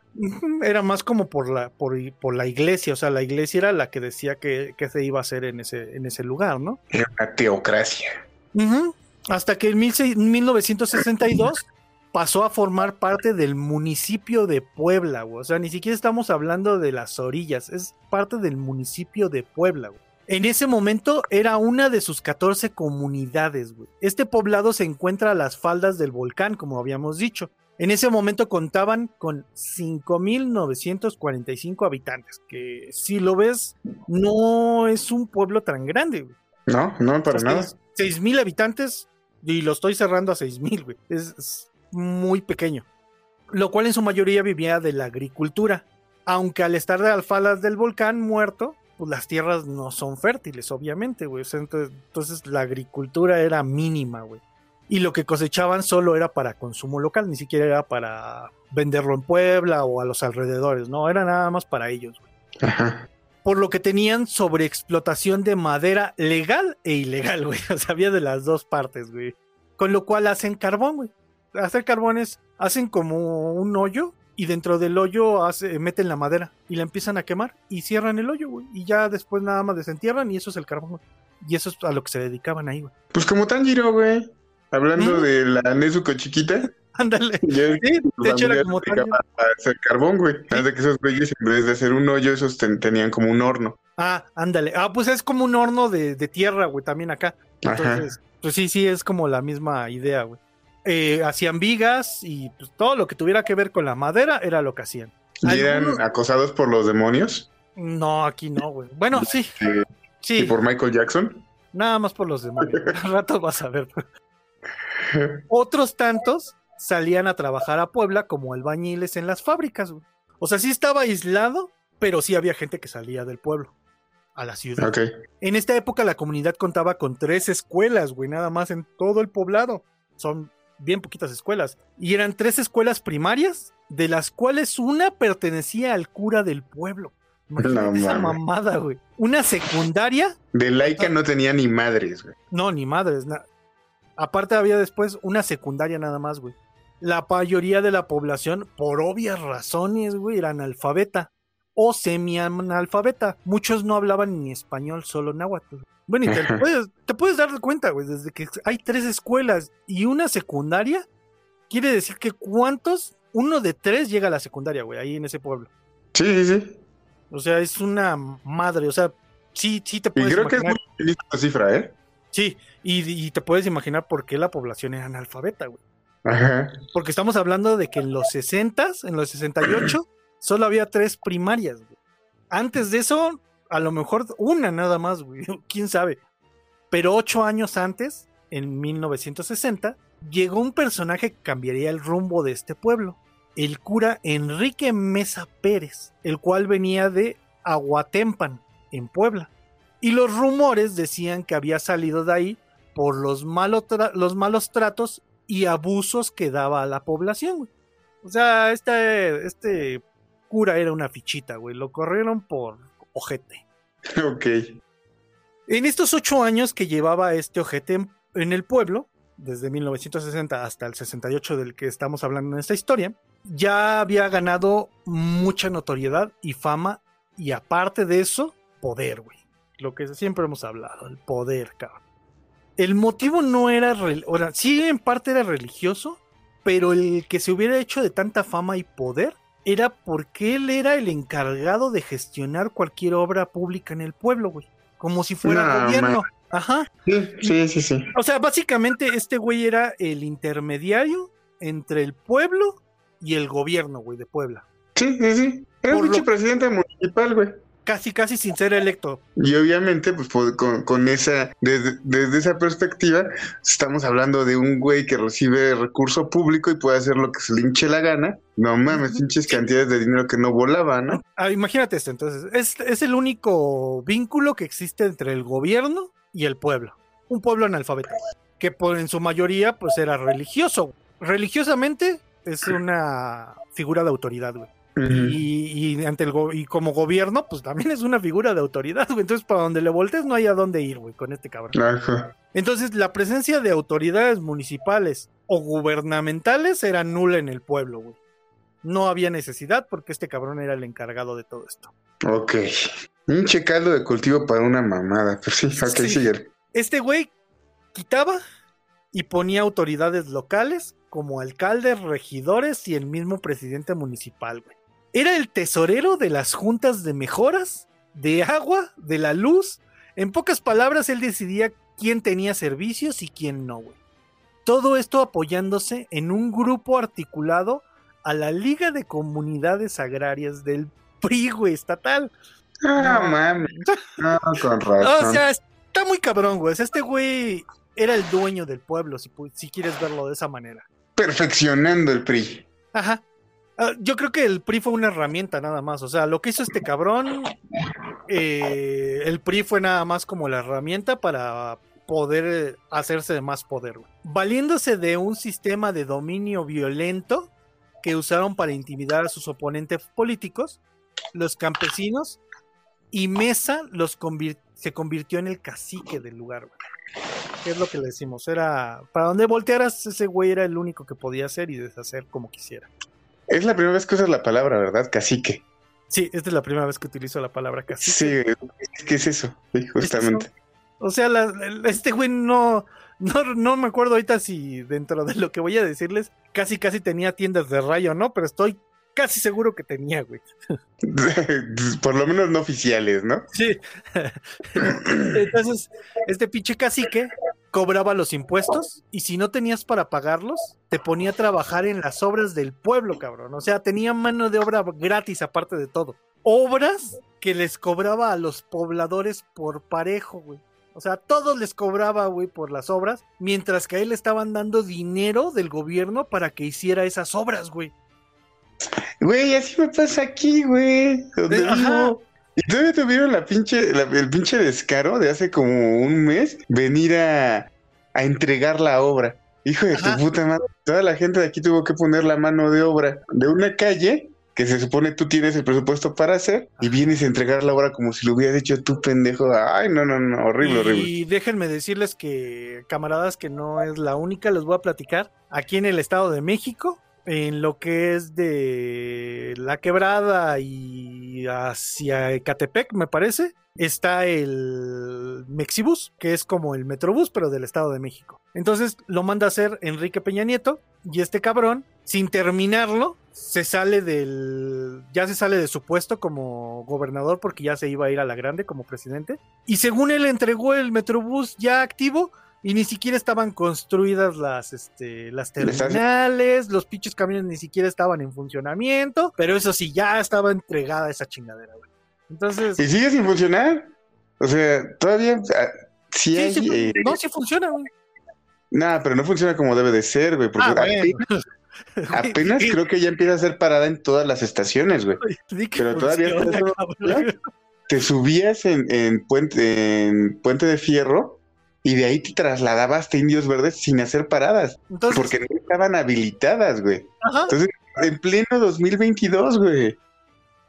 Era más como por la, por, por la iglesia, o sea, la iglesia era la que decía que, que se iba a hacer en ese, en ese lugar, ¿no? Era una teocracia. Hasta que en 16 1962 pasó a formar parte del municipio de Puebla, güey. O sea, ni siquiera estamos hablando de las orillas, es parte del municipio de Puebla, güey. En ese momento era una de sus 14 comunidades, güey. Este poblado se encuentra a las faldas del volcán, como habíamos dicho. En ese momento contaban con 5.945 habitantes, que si lo ves, no es un pueblo tan grande, güey. No, no, para O sea, nada. es 6.000 habitantes y lo estoy cerrando a 6.000, güey. Es, es muy pequeño. Lo cual en su mayoría vivía de la agricultura. Aunque al estar de alfalas del volcán muerto, pues las tierras no son fértiles, obviamente, güey. O sea, entonces, entonces la agricultura era mínima, güey. Y lo que cosechaban solo era para consumo local, ni siquiera era para venderlo en Puebla o a los alrededores, no, era nada más para ellos. güey Ajá. por lo que tenían sobreexplotación de madera legal e ilegal, güey. O sea, había de las dos partes, güey. Con lo cual hacen carbón, güey. Hacer carbón es, hacen como un hoyo y dentro del hoyo hace- meten la madera y la empiezan a quemar y cierran el hoyo, güey. Y ya después nada más desentierran y eso es el carbón, güey. Y eso es a lo que se dedicaban ahí, güey. Pues como Tanjiro, güey. Hablando Ujú. de la Nezuko chiquita. Ándale. Sí, de hecho era como a hacer carbón, güey. Haz de que esos güeyes, en vez de hacer un hoyo, esos ten- tenían como un horno. Ah, ándale. Ah, pues es como un horno de, de tierra, güey, también acá. Ajá. Entonces, pues sí, sí, es como la misma idea, güey. Eh, hacían vigas y pues, todo lo que tuviera que ver con la madera era lo que hacían. ¿Y eran Algunos- acosados por los demonios? No, aquí no, güey. Bueno, sí, Eh, sí, ¿Y por Michael Jackson? nada más por los demonios. Al rato vas a ver. Otros tantos salían a trabajar a Puebla como albañiles en las fábricas, güey. O sea, sí estaba aislado, pero sí había gente que salía del pueblo a la ciudad. En esta época la comunidad contaba con tres escuelas, güey, nada más en todo el poblado. Son bien poquitas escuelas. Y eran tres escuelas primarias, de las cuales una pertenecía al cura del pueblo. No esa mamada, güey. Una secundaria, De Laika no tenía ni madres, güey. no, ni madres. Aparte había después una secundaria nada más, güey. La mayoría de la población, por obvias razones, güey, era analfabeta o semi-analfabeta. Muchos no hablaban ni español, solo náhuatl. Bueno, y te puedes, te puedes dar cuenta, güey, desde que hay tres escuelas y una secundaria, quiere decir que cuántos, uno de tres llega a la secundaria, güey, ahí en ese pueblo. Sí, sí, sí. O sea, es una madre, o sea, sí, sí te Y puedes creo que es muy feliz la cifra, ¿eh? Sí, y, y te puedes imaginar por qué la población era analfabeta, güey. Ajá. Porque estamos hablando de que en los 60, en los 68, solo había tres primarias, güey. Antes de eso, a lo mejor una nada más, güey. Quién sabe. Pero ocho años antes, en 1960, llegó un personaje que cambiaría el rumbo de este pueblo. El cura Enrique Mesa Pérez, el cual venía de Aguatempan, en Puebla. Y los rumores decían que había salido de ahí por los, los malos tratos y abusos que daba a la población. O sea, este, este cura era una fichita, güey. Lo corrieron por ojete. Ok. En estos ocho años que llevaba este ojete en, en el pueblo, desde 1960 hasta el 68 del que estamos hablando en esta historia, ya había ganado mucha notoriedad y fama y aparte de eso, poder, güey. Lo que siempre hemos hablado, el poder, cabrón. El motivo no era, o sea, sí en parte era religioso, pero el que se hubiera hecho de tanta fama y poder era porque él era el encargado de gestionar cualquier obra pública en el pueblo, güey. Como si fuera No, gobierno. Ajá. Sí, sí, sí, sí. O sea, básicamente este güey era el intermediario entre el pueblo y el gobierno, güey, de Puebla. Sí, sí, sí. Era un lo- presidente municipal, güey. Casi, casi sin ser electo. Y obviamente, pues po- con, con esa, desde, desde esa perspectiva, estamos hablando de un güey que recibe recurso público y puede hacer lo que se le hinche la gana. No mames, pinches cantidades de dinero que no volaban, ¿no? Ah, imagínate esto, entonces, es, es el único vínculo que existe entre el gobierno y el pueblo. Un pueblo analfabeto, que por, en su mayoría pues era religioso. Religiosamente es una figura de autoridad, güey. Y, y ante el go- y como gobierno, pues también es una figura de autoridad, güey. Entonces, para donde le voltees no hay a dónde ir, güey, con este cabrón. Ajá. Entonces, la presencia de autoridades municipales o gubernamentales era nula en el pueblo, güey. No había necesidad porque este cabrón era el encargado de todo esto. Ok. Un caldo de cultivo para una mamada. Pues sí, ok, Sí. sigue. Este güey quitaba y ponía autoridades locales como alcaldes, regidores y el mismo presidente municipal, güey. Era el tesorero de las juntas de mejoras, de agua, de la luz. En pocas palabras, él decidía quién tenía servicios y quién no, güey. Todo esto apoyándose en un grupo articulado a la Liga de Comunidades Agrarias del PRI, güey, estatal. Ah, No. mames. No, con razón. O sea, está muy cabrón, güey. Este güey era el dueño del pueblo, si, pu- si quieres verlo de esa manera. Perfeccionando el PRI. Ajá. Ah, yo creo que el PRI fue una herramienta nada más. O sea, lo que hizo este cabrón, eh, el PRI fue nada más como la herramienta para poder hacerse de más poder. Valiéndose de un sistema de dominio violento que usaron para intimidar a sus oponentes políticos, los campesinos, y Mesa se convirtió en el cacique del lugar. güey. ¿Qué es lo que le decimos? Era, para donde voltearas, ese güey era el único que podía hacer y deshacer como quisiera. Es la primera vez que usas la palabra, ¿verdad? Cacique. Sí, esta es la primera vez que utilizo la palabra cacique. Sí, ¿qué es eso? Sí, justamente. O sea, la- este güey no, no, no me acuerdo ahorita si dentro de lo que voy a decirles, casi casi tenía tiendas de rayo, ¿no? Pero estoy casi seguro que tenía, güey. Por lo menos no oficiales, ¿no? Sí. Entonces, este pinche cacique cobraba los impuestos y si no tenías para pagarlos, te ponía a trabajar en las obras del pueblo, cabrón. O sea, tenía mano de obra gratis aparte de todo. Obras que les cobraba a los pobladores por parejo, güey. O sea, todos les cobraba, güey, por las obras, mientras que a él le estaban dando dinero del gobierno para que hiciera esas obras, güey. Güey, así me pasa aquí, güey. Donde Eh, vivo. Y todavía tuvieron la pinche, la- el pinche descaro de hace como un mes venir a, a entregar la obra. Hijo de Ajá. tu puta madre. Toda la gente de aquí tuvo que poner la mano de obra de una calle que se supone tú tienes el presupuesto para hacer y vienes a entregar la obra como si lo hubieras hecho tú, pendejo. Ay, no, no, no, horrible, horrible. Y déjenme decirles que, camaradas, que no es la única, les voy a platicar. Aquí en el Estado de México, en lo que es de la quebrada y hacia Ecatepec, me parece, está el Mexibus, que es como el Metrobús, pero del Estado de México. Entonces lo manda a hacer Enrique Peña Nieto y este cabrón, sin terminarlo, se sale del. ya se sale de su puesto como gobernador porque ya se iba a ir a la grande como presidente. Y según él entregó el Metrobús ya activo, y ni siquiera estaban construidas las, este, las terminales, los pinches camiones ni siquiera estaban en funcionamiento, pero eso sí, ya estaba entregada esa chingadera, güey. Entonces. ¿Y sigue sin funcionar? O sea, todavía. sí, hay, sí, eh, no, sí funciona, güey. Nah, pero no funciona como debe de ser, güey. Porque Ah, apenas, creo que ya empieza a ser parada en todas las estaciones, güey. pero todavía funciona. Te subías en, en puente, en Puente de Fierro y de ahí te trasladabas hasta Indios Verdes sin hacer paradas. Entonces, Porque no estaban habilitadas, güey. ajá, Entonces, en pleno 2022, güey.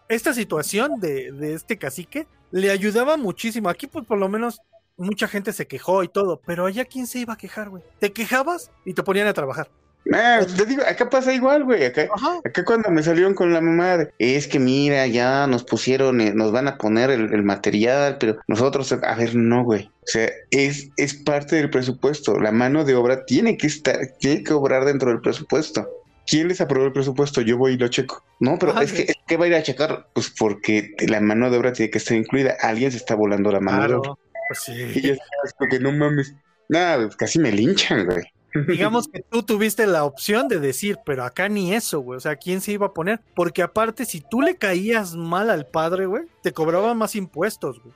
esta situación de, de este cacique le ayudaba muchísimo. Aquí, pues, por lo menos, mucha gente se quejó y todo, pero allá, ¿quién se iba a quejar, güey? Te quejabas y te ponían a trabajar. Ah, te digo, acá pasa igual, güey. Acá, Ajá. acá cuando me salieron con la mamá, de, es que mira, ya nos pusieron, eh, nos van a poner el, el material, pero nosotros, a ver, no, güey. O sea, es, es parte del presupuesto. La mano de obra tiene que estar, tiene que obrar dentro del presupuesto. ¿Quién les aprobó el presupuesto? Yo voy y lo checo. No, pero Ajá, es que, es que va a ir a checar. Pues porque la mano de obra tiene que estar incluida. Alguien se está volando la mano de obra. Claro. Pues Y sí. ya sabes, porque no mames. Nada, casi me linchan, güey. Digamos que tú tuviste la opción de decir, pero acá ni eso, güey. O sea, ¿quién se iba a poner? Porque aparte, si tú le caías mal al padre, güey, te cobraban más impuestos, güey.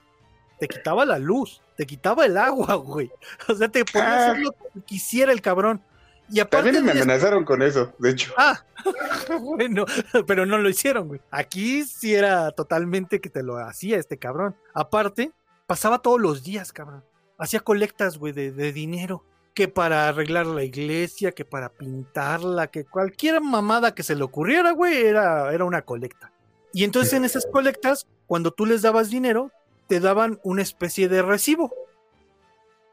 Te quitaba la luz, te quitaba el agua, güey. O sea, te ponía a Ah. hacer lo que quisiera el cabrón. Y aparte También me de amenazaron con eso, de hecho. Ah, bueno, pero no lo hicieron, güey. Aquí sí era totalmente que te lo hacía este cabrón. Aparte, pasaba todos los días, cabrón. Hacía colectas, güey, de, de dinero. Que para arreglar la iglesia, que para pintarla, que cualquier mamada que se le ocurriera, güey, era, era una colecta. Y entonces en esas colectas, cuando tú les dabas dinero, te daban una especie de recibo.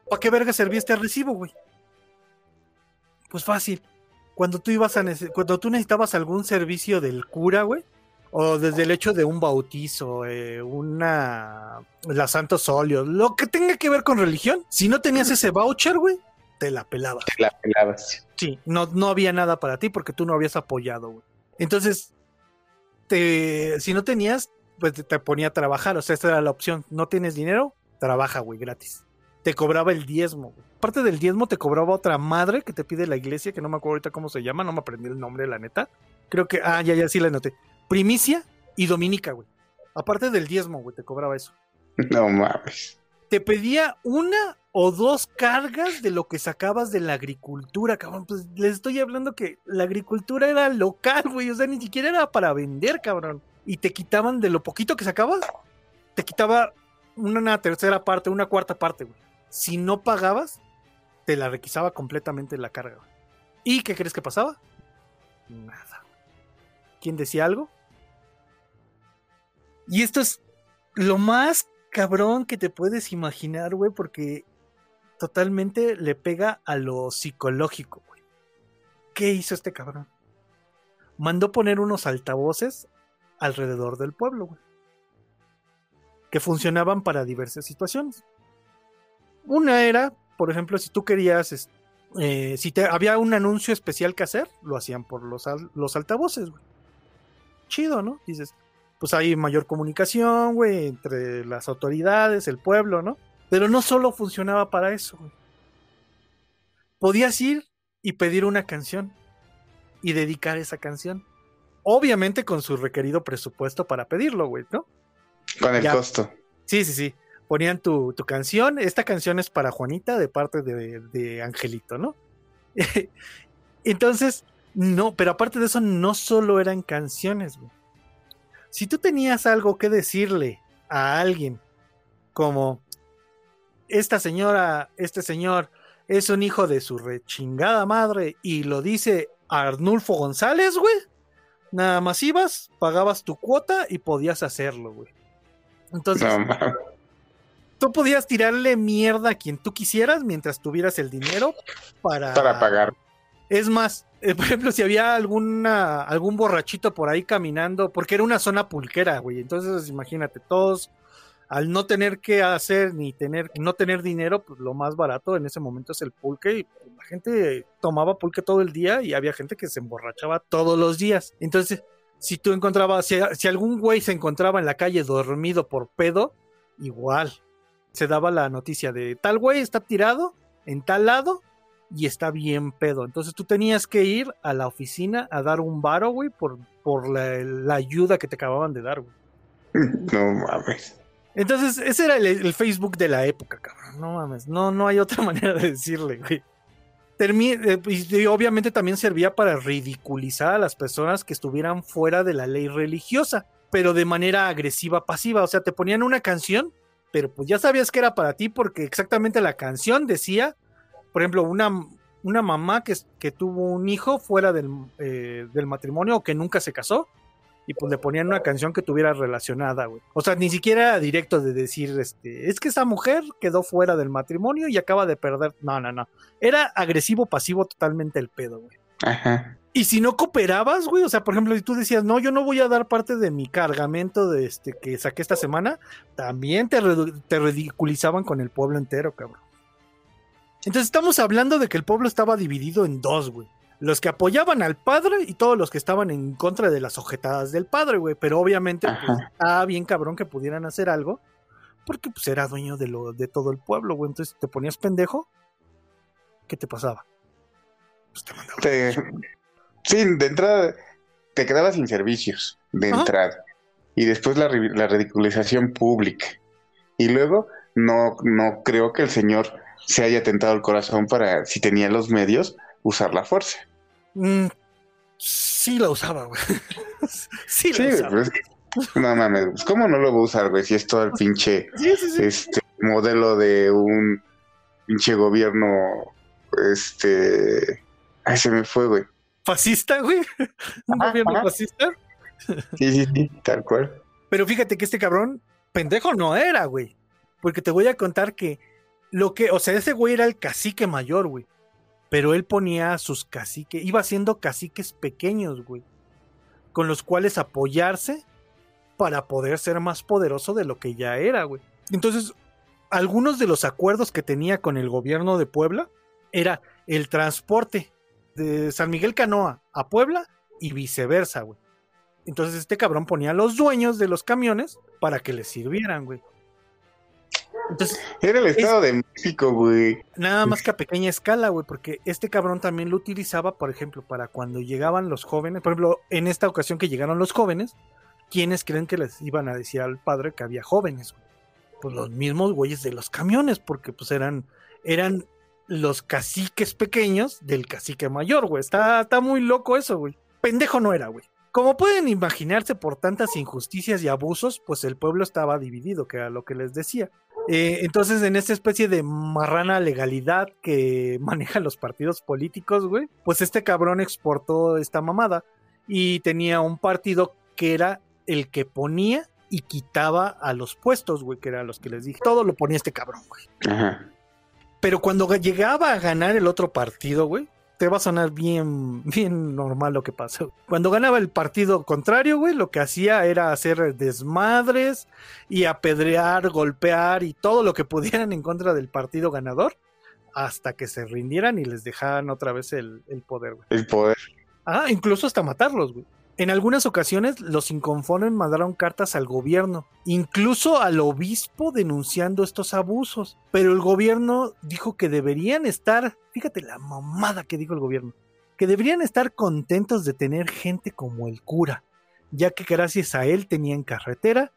¿Para qué verga servía este recibo, güey? Pues fácil cuando tú ibas a cuando tú necesitabas algún servicio del cura, güey, o desde el hecho de un bautizo, eh, una la santos óleos, lo que tenga que ver con religión, si no tenías ese voucher, güey, te la pelabas. Te la pelabas. Sí, no, no había nada para ti porque tú no habías apoyado, güey. Entonces, te, si no tenías, pues te, te ponía a trabajar, o sea, esta era la opción. No tienes dinero, trabaja, güey, gratis. Te cobraba el diezmo, güey. Aparte del diezmo, te cobraba otra madre que te pide la iglesia, que no me acuerdo ahorita cómo se llama, no me aprendí el nombre, la neta. Creo que, ah, ya, ya, sí la noté. Primicia y dominica, güey. Aparte del diezmo, güey, te cobraba eso No mames. te pedía una o dos cargas de lo que sacabas de la agricultura, cabrón. Pues les estoy hablando que la agricultura era local, güey. O sea, ni siquiera era para vender, cabrón. Y te quitaban de lo poquito que sacabas, te quitaba una tercera parte, una cuarta parte, güey. Si no pagabas, te la requisaba completamente la carga, güey. ¿Y qué crees que pasaba? Nada. ¿Quién decía algo? Y esto es lo más cabrón que te puedes imaginar, güey, porque totalmente le pega a lo psicológico, güey. ¿Qué hizo este cabrón? Mandó poner unos altavoces alrededor del pueblo, güey. Que funcionaban para diversas situaciones. Una era, por ejemplo, si tú querías, eh, si te, había un anuncio especial que hacer, lo hacían por los, los altavoces, güey. Chido, ¿no? Dices, pues hay mayor comunicación, güey, entre las autoridades, el pueblo, ¿no? Pero no solo funcionaba para eso, güey. Podías ir y pedir una canción y dedicar esa canción. Obviamente con su requerido presupuesto para pedirlo, güey, ¿no? Con el Ya. costo. Sí, sí, sí. Ponían tu, tu canción. Esta canción es para Juanita de parte de, de Angelito, ¿no? Entonces, no, pero aparte de eso, no solo eran canciones, güey. Si tú tenías algo que decirle a alguien, como esta señora, este señor es un hijo de su rechingada madre y lo dice Arnulfo González, güey, Nada más ibas, pagabas tu cuota y podías hacerlo, güey. Entonces, No tú podías tirarle mierda a quien tú quisieras mientras tuvieras el dinero para, Para pagar. Es más, eh, por ejemplo, si había alguna, algún borrachito por ahí caminando, porque era una zona pulquera, güey. Entonces, imagínate, todos, al no tener que hacer ni tener, no tener dinero, pues lo más barato en ese momento es el pulque. Y la gente tomaba pulque todo el día y había gente que se emborrachaba todos los días. Entonces, si tú encontrabas, si, algún güey se encontraba en la calle dormido por pedo, igual. Se daba la noticia de tal güey está tirado en tal lado y está bien pedo. Entonces tú tenías que ir a la oficina a dar un varo, güey, por, por la, la ayuda que te acababan de dar, güey. No mames. Entonces, ese era el, Facebook de la época, cabrón. No mames, no, no hay otra manera de decirle, güey. Eh, y obviamente también servía para ridiculizar a las personas que estuvieran fuera de la ley religiosa, pero de manera agresiva, pasiva. O sea, te ponían una canción, pero pues ya sabías que era para ti porque exactamente la canción decía, por ejemplo, una, una mamá que, que tuvo un hijo fuera del, eh, del matrimonio o que nunca se casó, y pues le ponían una canción que tuviera relacionada, güey. O sea, ni siquiera era directo de decir, este, es que esa mujer quedó fuera del matrimonio y acaba de perder. No, no, no. Era agresivo, pasivo totalmente el pedo, güey. Ajá. Y si no cooperabas, güey, o sea, por ejemplo, si tú decías, no, yo no voy a dar parte de mi cargamento de este que saqué esta semana, también te, te ridiculizaban con el pueblo entero, cabrón. Entonces estamos hablando de que el pueblo estaba dividido en dos, güey. Los que apoyaban al padre y todos los que estaban en contra de las ojetadas del padre, güey. Pero obviamente, pues, estaba bien cabrón que pudieran hacer algo, porque pues era dueño de, lo, de todo el pueblo, güey. Entonces te ponías pendejo, ¿qué te pasaba? Pues te mandaban. Te- Sí, de entrada te quedabas sin servicios, de Ajá. entrada. Y después la, la ridiculización pública. Y luego no, no creo que el señor se haya tentado el corazón para, si tenía los medios, usar la fuerza. Mm, sí la usaba, güey. sí la Sí, usaba. pero es que, no mames, pues, ¿cómo no lo va a usar, güey? Si es todo el pinche Sí, sí, sí. este modelo de un pinche gobierno, este... Ay, se me fue, güey. Fascista, güey. Un Ajá, gobierno ajá. fascista. Sí, sí, sí, tal cual. Pero fíjate que este cabrón, pendejo no era, güey. Porque te voy a contar que lo que, o sea, ese güey era el cacique mayor, güey. Pero él ponía a sus caciques, iba haciendo caciques pequeños, güey. Con los cuales apoyarse para poder ser más poderoso de lo que ya era, güey. Entonces, algunos de los acuerdos que tenía con el gobierno de Puebla era el transporte de San Miguel Canoa a Puebla y viceversa, güey. Entonces este cabrón ponía a los dueños de los camiones para que les sirvieran, güey. Entonces, Era el Estado de México, güey. nada más que a pequeña escala, güey, porque este cabrón también lo utilizaba, por ejemplo, para cuando llegaban los jóvenes, por ejemplo, en esta ocasión que llegaron los jóvenes, ¿quiénes creen que les iban a decir al padre que había jóvenes? güey? Pues los mismos güeyes de los camiones, porque pues eran, eran los caciques pequeños del cacique mayor, güey. Está, está muy loco eso, güey. Pendejo no era, güey. Como pueden imaginarse por tantas injusticias y abusos, pues el pueblo estaba dividido, que era lo que les decía. Eh, entonces, en esta especie de marrana legalidad que manejan los partidos políticos, güey, pues este cabrón exportó esta mamada y tenía un partido que era el que ponía y quitaba a los puestos, güey, que eran los que les dije. Todo lo ponía este cabrón, güey. Ajá. Pero cuando ga- llegaba a ganar el otro partido, güey, te va a sonar bien, bien normal lo que pasó. Cuando ganaba el partido contrario, güey, lo que hacía era hacer desmadres y apedrear, golpear y todo lo que pudieran en contra del partido ganador hasta que se rindieran y les dejaran otra vez el, el poder, güey. El poder. Ah, incluso hasta matarlos, güey. En algunas ocasiones los inconformes mandaron cartas al gobierno, incluso al obispo denunciando estos abusos, pero el gobierno dijo que deberían estar, fíjate la mamada que dijo el gobierno, que deberían estar contentos de tener gente como el cura, ya que gracias a él tenían carretera,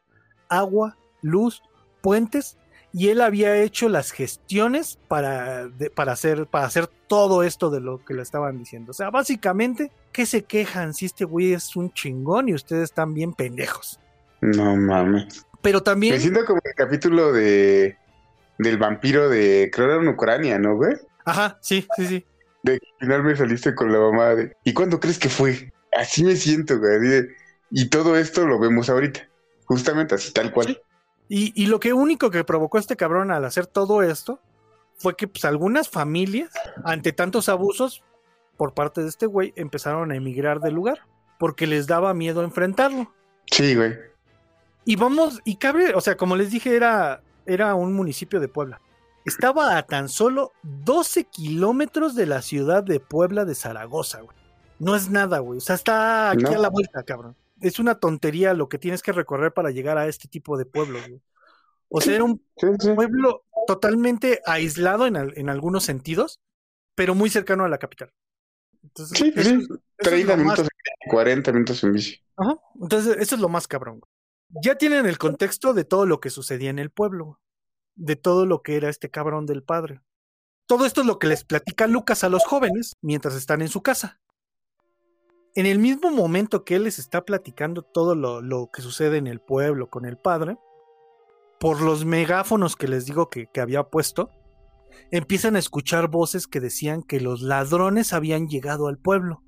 agua, luz, puentes y él había hecho las gestiones para, de- para, hacer, para hacer todo esto de lo que le estaban diciendo. O sea, básicamente, ¿qué se quejan si este güey es un chingón y ustedes están bien pendejos? No mames. Pero Me también, siento como el capítulo de del vampiro de creo era en Ucrania, ¿no, güey? ajá, sí, sí, sí. De que al final me saliste con la mamá de ¿y cuándo crees que fue? así me siento, güey. Y todo esto lo vemos ahorita. Justamente así, tal cual. Sí. Y, y lo que único que provocó este cabrón al hacer todo esto fue que pues, algunas familias, ante tantos abusos por parte de este güey, empezaron a emigrar del lugar porque les daba miedo enfrentarlo. Sí, güey. Y vamos, y cabe, o sea, como les dije, era, era un municipio de Puebla. Estaba a tan solo 12 kilómetros de la ciudad de Puebla de Zaragoza, güey. No es nada, güey. O sea, está aquí No. a la vuelta, cabrón. Es una tontería lo que tienes que recorrer para llegar a este tipo de pueblos, güey. O sea, era un Sí, sí. pueblo totalmente aislado en, al- en algunos sentidos, pero muy cercano a la capital. Entonces, Sí, eso sí. es- eso es 30 lo más- minutos, 40 minutos en bici. Ajá. Entonces, eso es lo más cabrón. güey. Ya tienen el contexto de todo lo que sucedía en el pueblo, de todo lo que era este cabrón del padre. Todo esto es lo que les platica Lucas a los jóvenes mientras están en su casa. En el mismo momento que él les está platicando todo lo, que sucede en el pueblo con el padre, por los megáfonos que les digo que, que había puesto, empiezan a escuchar voces que decían que los ladrones habían llegado al pueblo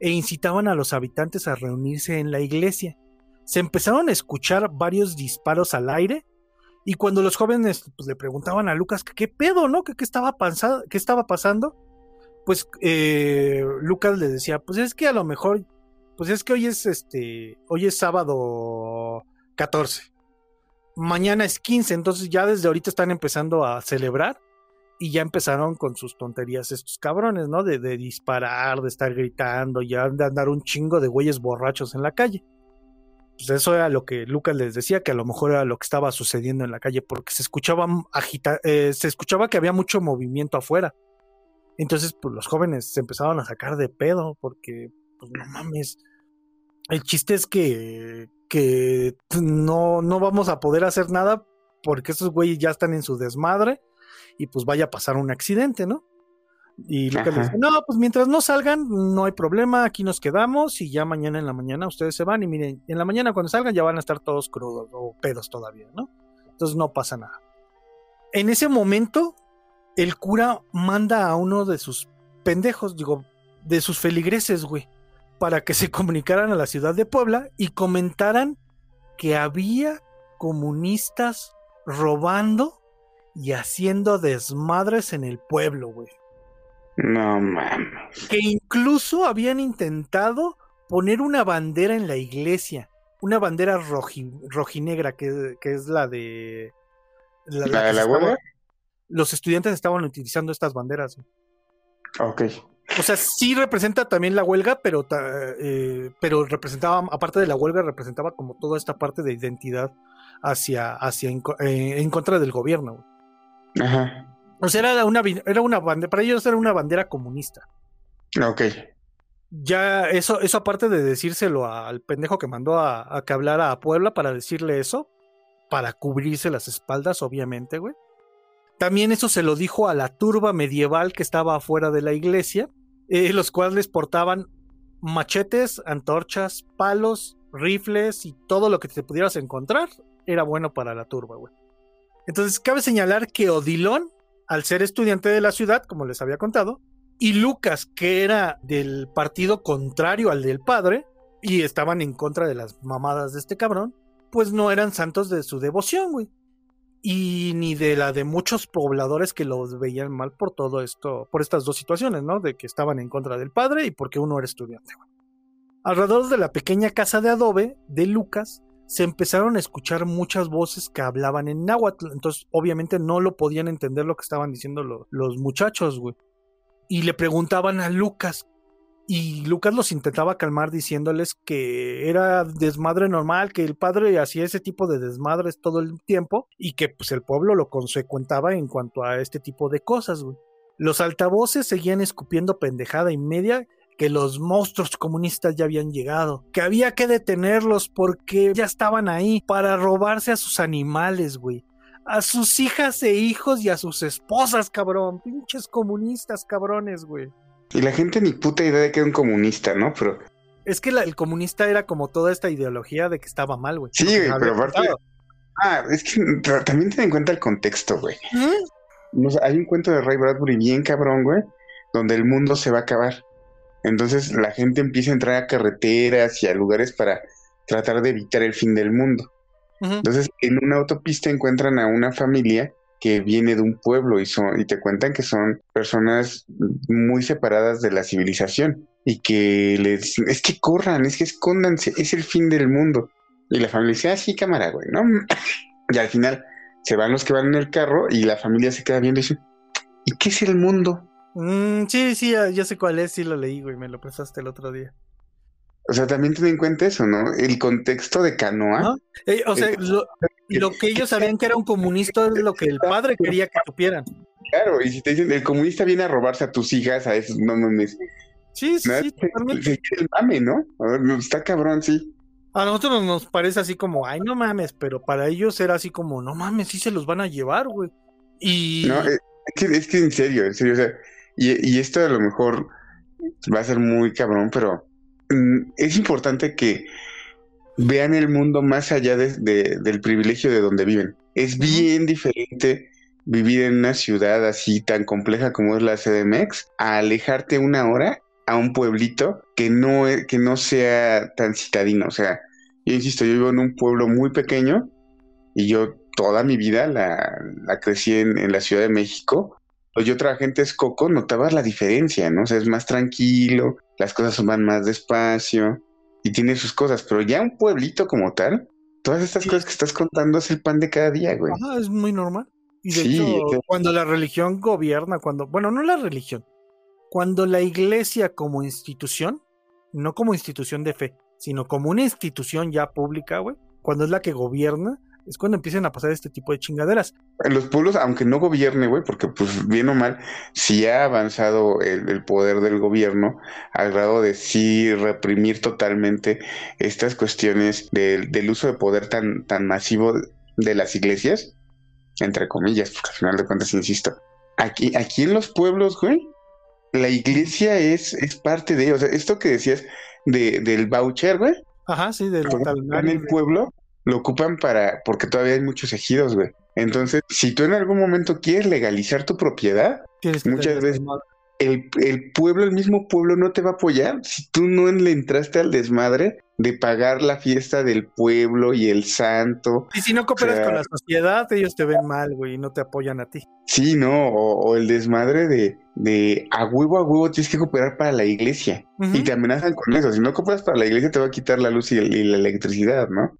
e incitaban a los habitantes a reunirse en la iglesia. Se empezaron a escuchar varios disparos al aire y cuando los jóvenes pues, le preguntaban a Lucas que qué pedo, ¿no? ¿Qué, qué estaba, pansa- qué estaba pasando? Pues eh, Lucas les decía, pues es que a lo mejor, pues es que hoy es este, hoy es sábado 14. Mañana es 15, entonces ya desde ahorita están empezando a celebrar y ya empezaron con sus tonterías estos cabrones, ¿no? De, de disparar, de estar gritando, ya de andar un chingo de güeyes borrachos en la calle. Pues eso era lo que Lucas les decía, que a lo mejor era lo que estaba sucediendo en la calle, porque se escuchaba agita eh, se escuchaba que había mucho movimiento afuera. Entonces, pues los jóvenes se empezaron a sacar de pedo, porque, pues no mames. El chiste es que, que no, no vamos a poder hacer nada porque estos güeyes ya están en su desmadre y pues vaya a pasar un accidente, ¿no? Y Lucas Ajá. le dice, no, pues mientras no salgan, no hay problema, aquí nos quedamos y ya mañana en la mañana ustedes se van y miren, en la mañana cuando salgan ya van a estar todos crudos o pedos todavía, ¿no? Entonces no pasa nada. En ese momento, el cura manda a uno de sus pendejos, digo, de sus feligreses, güey, para que se comunicaran a la ciudad de Puebla y comentaran que había comunistas robando y haciendo desmadres en el pueblo, güey. No mames. Que incluso habían intentado poner una bandera en la iglesia, una bandera roji- rojinegra, que, que es la de... ¿La de se la estaba- huelga? Los estudiantes estaban utilizando estas banderas. Ok. O sea, sí representa también la huelga, pero, eh, pero representaba, aparte de la huelga, representaba como toda esta parte de identidad hacia, hacia en, eh, en contra del gobierno. Ajá. O sea, era una, era una bandera, para ellos era una bandera comunista. Ok. Ya, eso, eso aparte de decírselo al pendejo que mandó a, a que hablara a Puebla para decirle eso, para cubrirse las espaldas, obviamente, güey. También eso se lo dijo a la turba medieval que estaba afuera de la iglesia, eh, los cuales portaban machetes, antorchas, palos, rifles y todo lo que te pudieras encontrar era bueno para la turba, güey. Entonces, cabe señalar que Odilon, al ser estudiante de la ciudad, como les había contado, y Lucas, que era del partido contrario al del padre, y estaban en contra de las mamadas de este cabrón, pues no eran santos de su devoción, güey. Y ni de la de muchos pobladores que los veían mal por todo esto, por estas dos situaciones, ¿no? De que estaban en contra del padre y porque uno era estudiante. Alrededor de la pequeña casa de adobe de Lucas, se empezaron a escuchar muchas voces que hablaban en náhuatl. Entonces, obviamente, no lo podían entender lo que estaban diciendo lo- los muchachos, güey. Y le preguntaban a Lucas. Y Lucas los intentaba calmar diciéndoles que era desmadre normal, que el padre hacía ese tipo de desmadres todo el tiempo y que pues el pueblo lo consecuentaba en cuanto a este tipo de cosas. Los altavoces seguían escupiendo pendejada y media que los monstruos comunistas ya habían llegado, que había que detenerlos porque ya estaban ahí para robarse a sus animales, güey. A sus hijas e hijos y a sus esposas, cabrón. Pinches comunistas, cabrones, güey. Y la gente ni puta idea de que era un comunista, ¿no? Pero Es que la- el comunista era como toda esta ideología de que estaba mal, güey. Sí, güey, pero aparte-. Ah, es que también ten en cuenta el contexto, güey. ¿Mm? No hay un cuento de Ray Bradbury bien cabrón, güey, donde el mundo se va a acabar. Entonces la gente empieza a entrar a carreteras y a lugares para tratar de evitar el fin del mundo. Entonces, en una autopista encuentran a una familia que viene de un pueblo y, son, y te cuentan que son personas muy separadas de la civilización y que le dicen, es que corran, es que escóndanse, es el fin del mundo. Y la familia dice, ah, sí, cámara, güey, ¿no? Y al final se van los que van en el carro y la familia se queda viendo y dice, ¿y qué es el mundo? Mm, sí, sí, ya, sé cuál es, sí lo leí, güey, me lo prestaste el otro día. O sea, también ten en cuenta eso, ¿no? El contexto de Canoa. Eh, o sea, lo, lo que ellos sabían que era un comunista es lo que el padre quería que supieran. Claro, y si te dicen, el comunista viene a robarse a tus hijas, a esos, no mames. Sí, sí, ¿no? sí, totalmente. El mame, ¿no? Está cabrón, sí. A nosotros nos parece así como, ay, no mames, pero para ellos era así como, no mames, sí se los van a llevar, güey. Y No, eh, es que, es que en serio, en serio, o sea, y, y esto a lo mejor va a ser muy cabrón, pero es importante que vean el mundo más allá de- de- del privilegio de donde viven. Es bien diferente vivir en una ciudad así tan compleja como es la CDMX a alejarte una hora a un pueblito que no, e- que no sea tan citadino. O sea, yo insisto, yo vivo en un pueblo muy pequeño y yo toda mi vida la, la crecí en, en la Ciudad de México. Yo trabajé en Texcoco, notabas la diferencia, ¿no? O sea, es más tranquilo, las cosas van más despacio y tiene sus cosas, pero ya un pueblito como tal, todas estas Sí. cosas que estás contando es el pan de cada día, güey. ajá, es muy normal. Y de Sí, hecho, cuando la religión gobierna, cuando, bueno, no la religión, cuando la iglesia como institución, no como institución de fe, sino como una institución ya pública, güey, cuando es la que gobierna, es cuando empiezan a pasar este tipo de chingaderas. En los pueblos, aunque no gobierne, güey, porque pues bien o mal, sí ha avanzado el, el poder del gobierno al grado de sí reprimir totalmente estas cuestiones del, del uso de poder tan, tan masivo de las iglesias, entre comillas, porque al final de cuentas, insisto, aquí, aquí en los pueblos, güey, la iglesia es, es parte de, o sea, esto que decías de, del voucher, güey, Ajá, sí, del en el pueblo lo ocupan para, porque todavía hay muchos ejidos, güey. Entonces, si tú en algún momento quieres legalizar tu propiedad, muchas veces el, el pueblo, el mismo pueblo no te va a apoyar si tú no le entraste al desmadre de pagar la fiesta del pueblo y el santo. Y si no cooperas sea- con la sociedad, ellos te ven mal, güey, y no te apoyan a ti. Sí, ¿no? O, o el desmadre de, de a huevo a huevo tienes que cooperar para la iglesia. Y te amenazan con eso. Si no cooperas para la iglesia te va a quitar la luz y, el- y la electricidad, ¿no?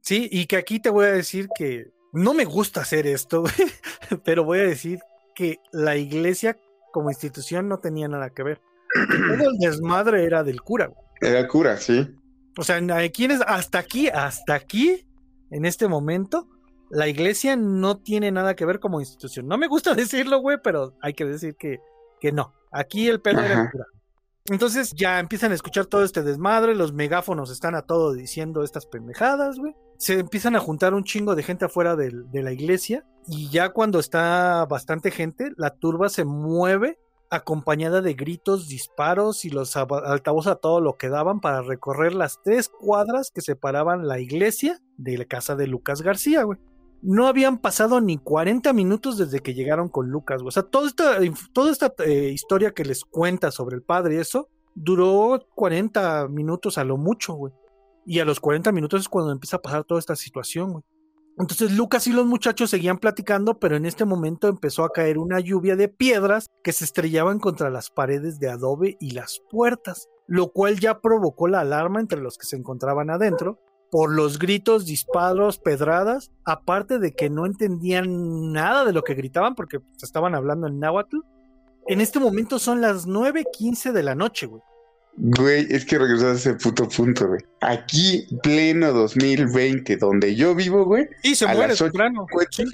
Sí, y que aquí te voy a decir que no me gusta hacer esto, pero voy a decir que la iglesia como institución no tenía nada que ver. Todo el desmadre era del cura. Era cura, sí. O sea, aquí en es- hasta aquí, hasta aquí, en este momento, la iglesia no tiene nada que ver como institución. No me gusta decirlo, güey, pero hay que decir que, que no. Aquí el pedo era el cura. Entonces ya empiezan a escuchar todo este desmadre, los megáfonos están a todo diciendo estas pendejadas, güey. Se empiezan a juntar un chingo de gente afuera de, la iglesia y ya cuando está bastante gente, la turba se mueve acompañada de gritos, disparos y los altavoces a todo lo que daban para recorrer las tres cuadras que separaban la iglesia de la casa de Lucas García, güey. No habían pasado ni 40 minutos desde que llegaron con Lucas. O sea, toda esta, toda esta eh, historia que les cuenta sobre el padre y eso duró 40 minutos a lo mucho, güey. Y a los 40 minutos es cuando empieza a pasar toda esta situación, güey. Entonces Lucas y los muchachos seguían platicando, pero en este momento empezó a caer una lluvia de piedras que se estrellaban contra las paredes de adobe y las puertas, lo cual ya provocó la alarma entre los que se encontraban adentro por los gritos, disparos, pedradas, aparte de que no entendían nada de lo que gritaban porque se estaban hablando en náhuatl. En este momento son las 9:15 de la noche, güey. Güey, es que regresas a ese puto punto, güey. Aquí, pleno 2020, donde yo vivo, güey, Y se A muere las temprano.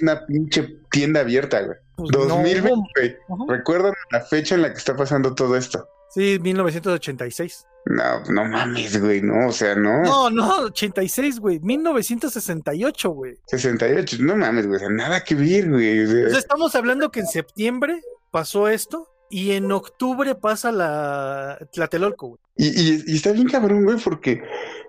una pinche tienda abierta, güey. Pues no 2020, hubo- güey. ¿Recuerdan la fecha en la que está pasando todo esto? Sí, 1986. No, no mames, güey, no, o sea, no. No, no, 86, güey. 1968, güey. 68, no mames, güey, o sea, nada que ver, güey. o sea, O sea, estamos hablando que en septiembre pasó esto y en octubre pasa la Tlatelolco, güey. y, y- y está bien cabrón, güey, porque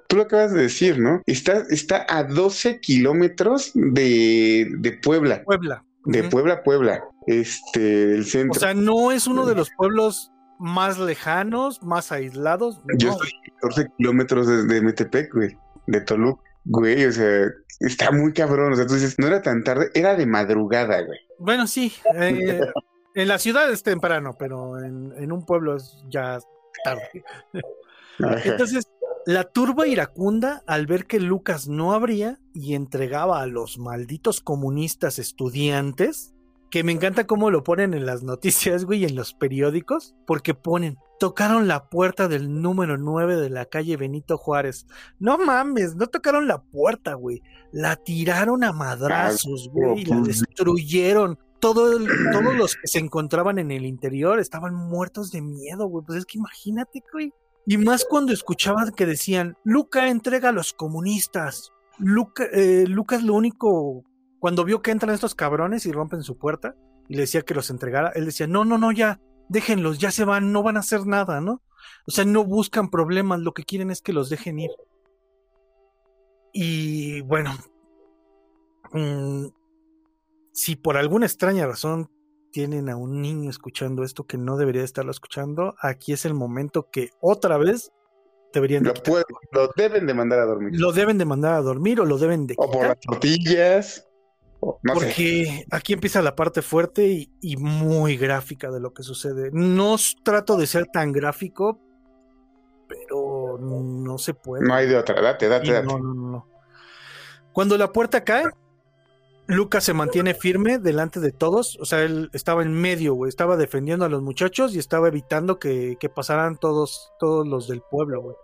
tú lo acabas de decir, ¿no? Está, está a 12 kilómetros de, de Puebla, Puebla. de. Puebla a Puebla, este, del O centro. sea, no es uno de los pueblos más lejanos, más aislados. Yo no. estoy a 14 kilómetros de, de Metepec, güey, de Toluca. Güey, o sea, está muy cabrón. O sea, tú dices, no era tan tarde, era de madrugada, güey. Bueno, sí. eh, en la ciudad es temprano, pero en, en un pueblo es ya tarde. Entonces, la turba iracunda, al ver que Lucas no abría y entregaba a los malditos comunistas estudiantes, que me encanta cómo lo ponen en las noticias, güey, y en los periódicos, porque ponen, tocaron la puerta del número 9 de la calle Benito Juárez. No mames, no tocaron la puerta, güey. La tiraron a madrazos, güey, y la Ujú. destruyeron. Todo el- todos los que se encontraban en el interior estaban muertos de miedo, güey. Pues es que imagínate, güey. Y más cuando escuchaban que decían, Luca entrega a los comunistas. Luca, eh, Lucas lo único, cuando vio que entran estos cabrones y rompen su puerta, y le decía que los entregara, él decía, no, no, no, ya, déjenlos, ya se van, no van a hacer nada, ¿no? O sea, no buscan problemas, lo que quieren es que los dejen ir. Y bueno, mm, si por alguna extraña razón tienen a un niño escuchando esto que no debería estarlo escuchando, aquí es el momento que otra vez deberían de Lo, lo deben de mandar a dormir. Lo deben de mandar a dormir o lo deben de O por las tortillas. Sé. Porque aquí empieza la parte fuerte y, y muy gráfica de lo que sucede. No trato de ser tan gráfico, pero no se puede. No hay de otra. Date, date, date. no, no, no, no. Cuando la puerta cae, Lucas se mantiene firme delante de todos. O sea, él estaba en medio, güey. Estaba defendiendo a los muchachos y estaba evitando que, que pasaran todos, todos los del pueblo, güey.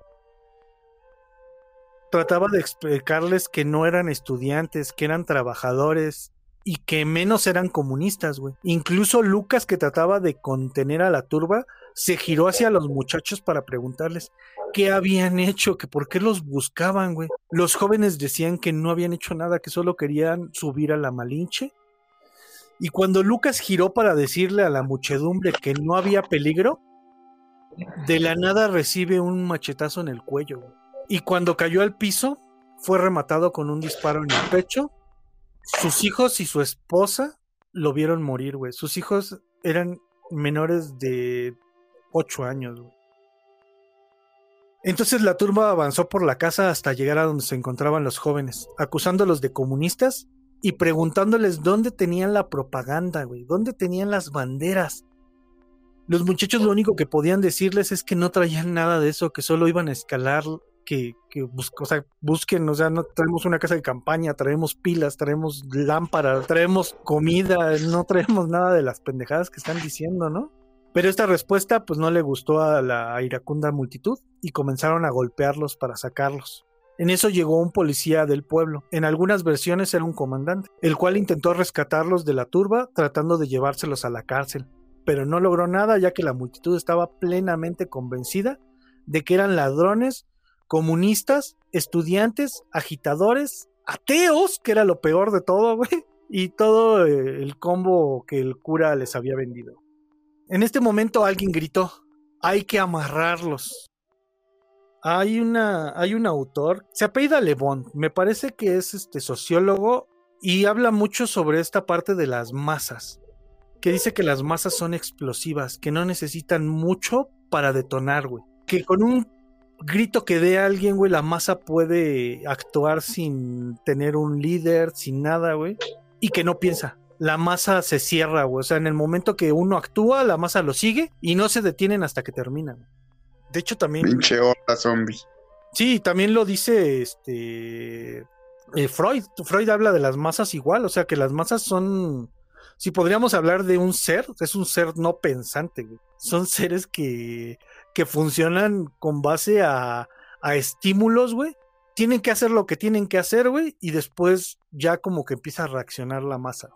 Trataba de explicarles que no eran estudiantes, que eran trabajadores y que menos eran comunistas, güey. Incluso Lucas, que trataba de contener a la turba, se giró hacia los muchachos para preguntarles qué habían hecho, que por qué los buscaban, güey. Los jóvenes decían que no habían hecho nada, que solo querían subir a la Malinche. Y cuando Lucas giró para decirle a la muchedumbre que no había peligro, de la nada recibe un machetazo en el cuello. güey. Y cuando cayó al piso, fue rematado con un disparo en el pecho. Sus hijos y su esposa lo vieron morir, güey. Sus hijos eran menores de 8 años, güey. Entonces la turba avanzó por la casa hasta llegar a donde se encontraban los jóvenes, acusándolos de comunistas y preguntándoles dónde tenían la propaganda, güey, dónde tenían las banderas. Los muchachos lo único que podían decirles es que no traían nada de eso, que solo iban a escalar, que, busquen, o sea, no traemos una casa de campaña, traemos pilas, traemos lámparas, traemos comida, no traemos nada de las pendejadas que están diciendo, ¿no? Pero esta respuesta pues no le gustó a la iracunda multitud y comenzaron a golpearlos para sacarlos. En eso llegó un policía del pueblo. En algunas versiones era un comandante, el cual intentó rescatarlos de la turba tratando de llevárselos a la cárcel, pero no logró nada ya que la multitud estaba plenamente convencida de que eran ladrones, comunistas, estudiantes, agitadores, ateos, que era lo peor de todo, güey, y todo eh, el combo que el cura les había vendido. En este momento alguien gritó, hay que amarrarlos. Hay una, hay un autor, se apellida Le Bon, me parece que es este sociólogo y habla mucho sobre esta parte de las masas, que dice que las masas son explosivas, que no necesitan mucho para detonar, güey. Que con un grito que dé a alguien, güey, la masa puede actuar sin tener un líder, sin nada, güey, y que no piensa. La masa se cierra, güey. O sea, en el momento que uno actúa, la masa lo sigue y no se detienen hasta que terminan. De hecho, también. Pinche horda zombie. Sí, también lo dice este eh, Freud. Freud habla de las masas igual, o sea que las masas son, si podríamos hablar de un ser, es un ser no pensante, güey. son seres que, que funcionan con base a, estímulos, güey. Tienen que hacer lo que tienen que hacer, güey, y después ya como que empieza a reaccionar la masa.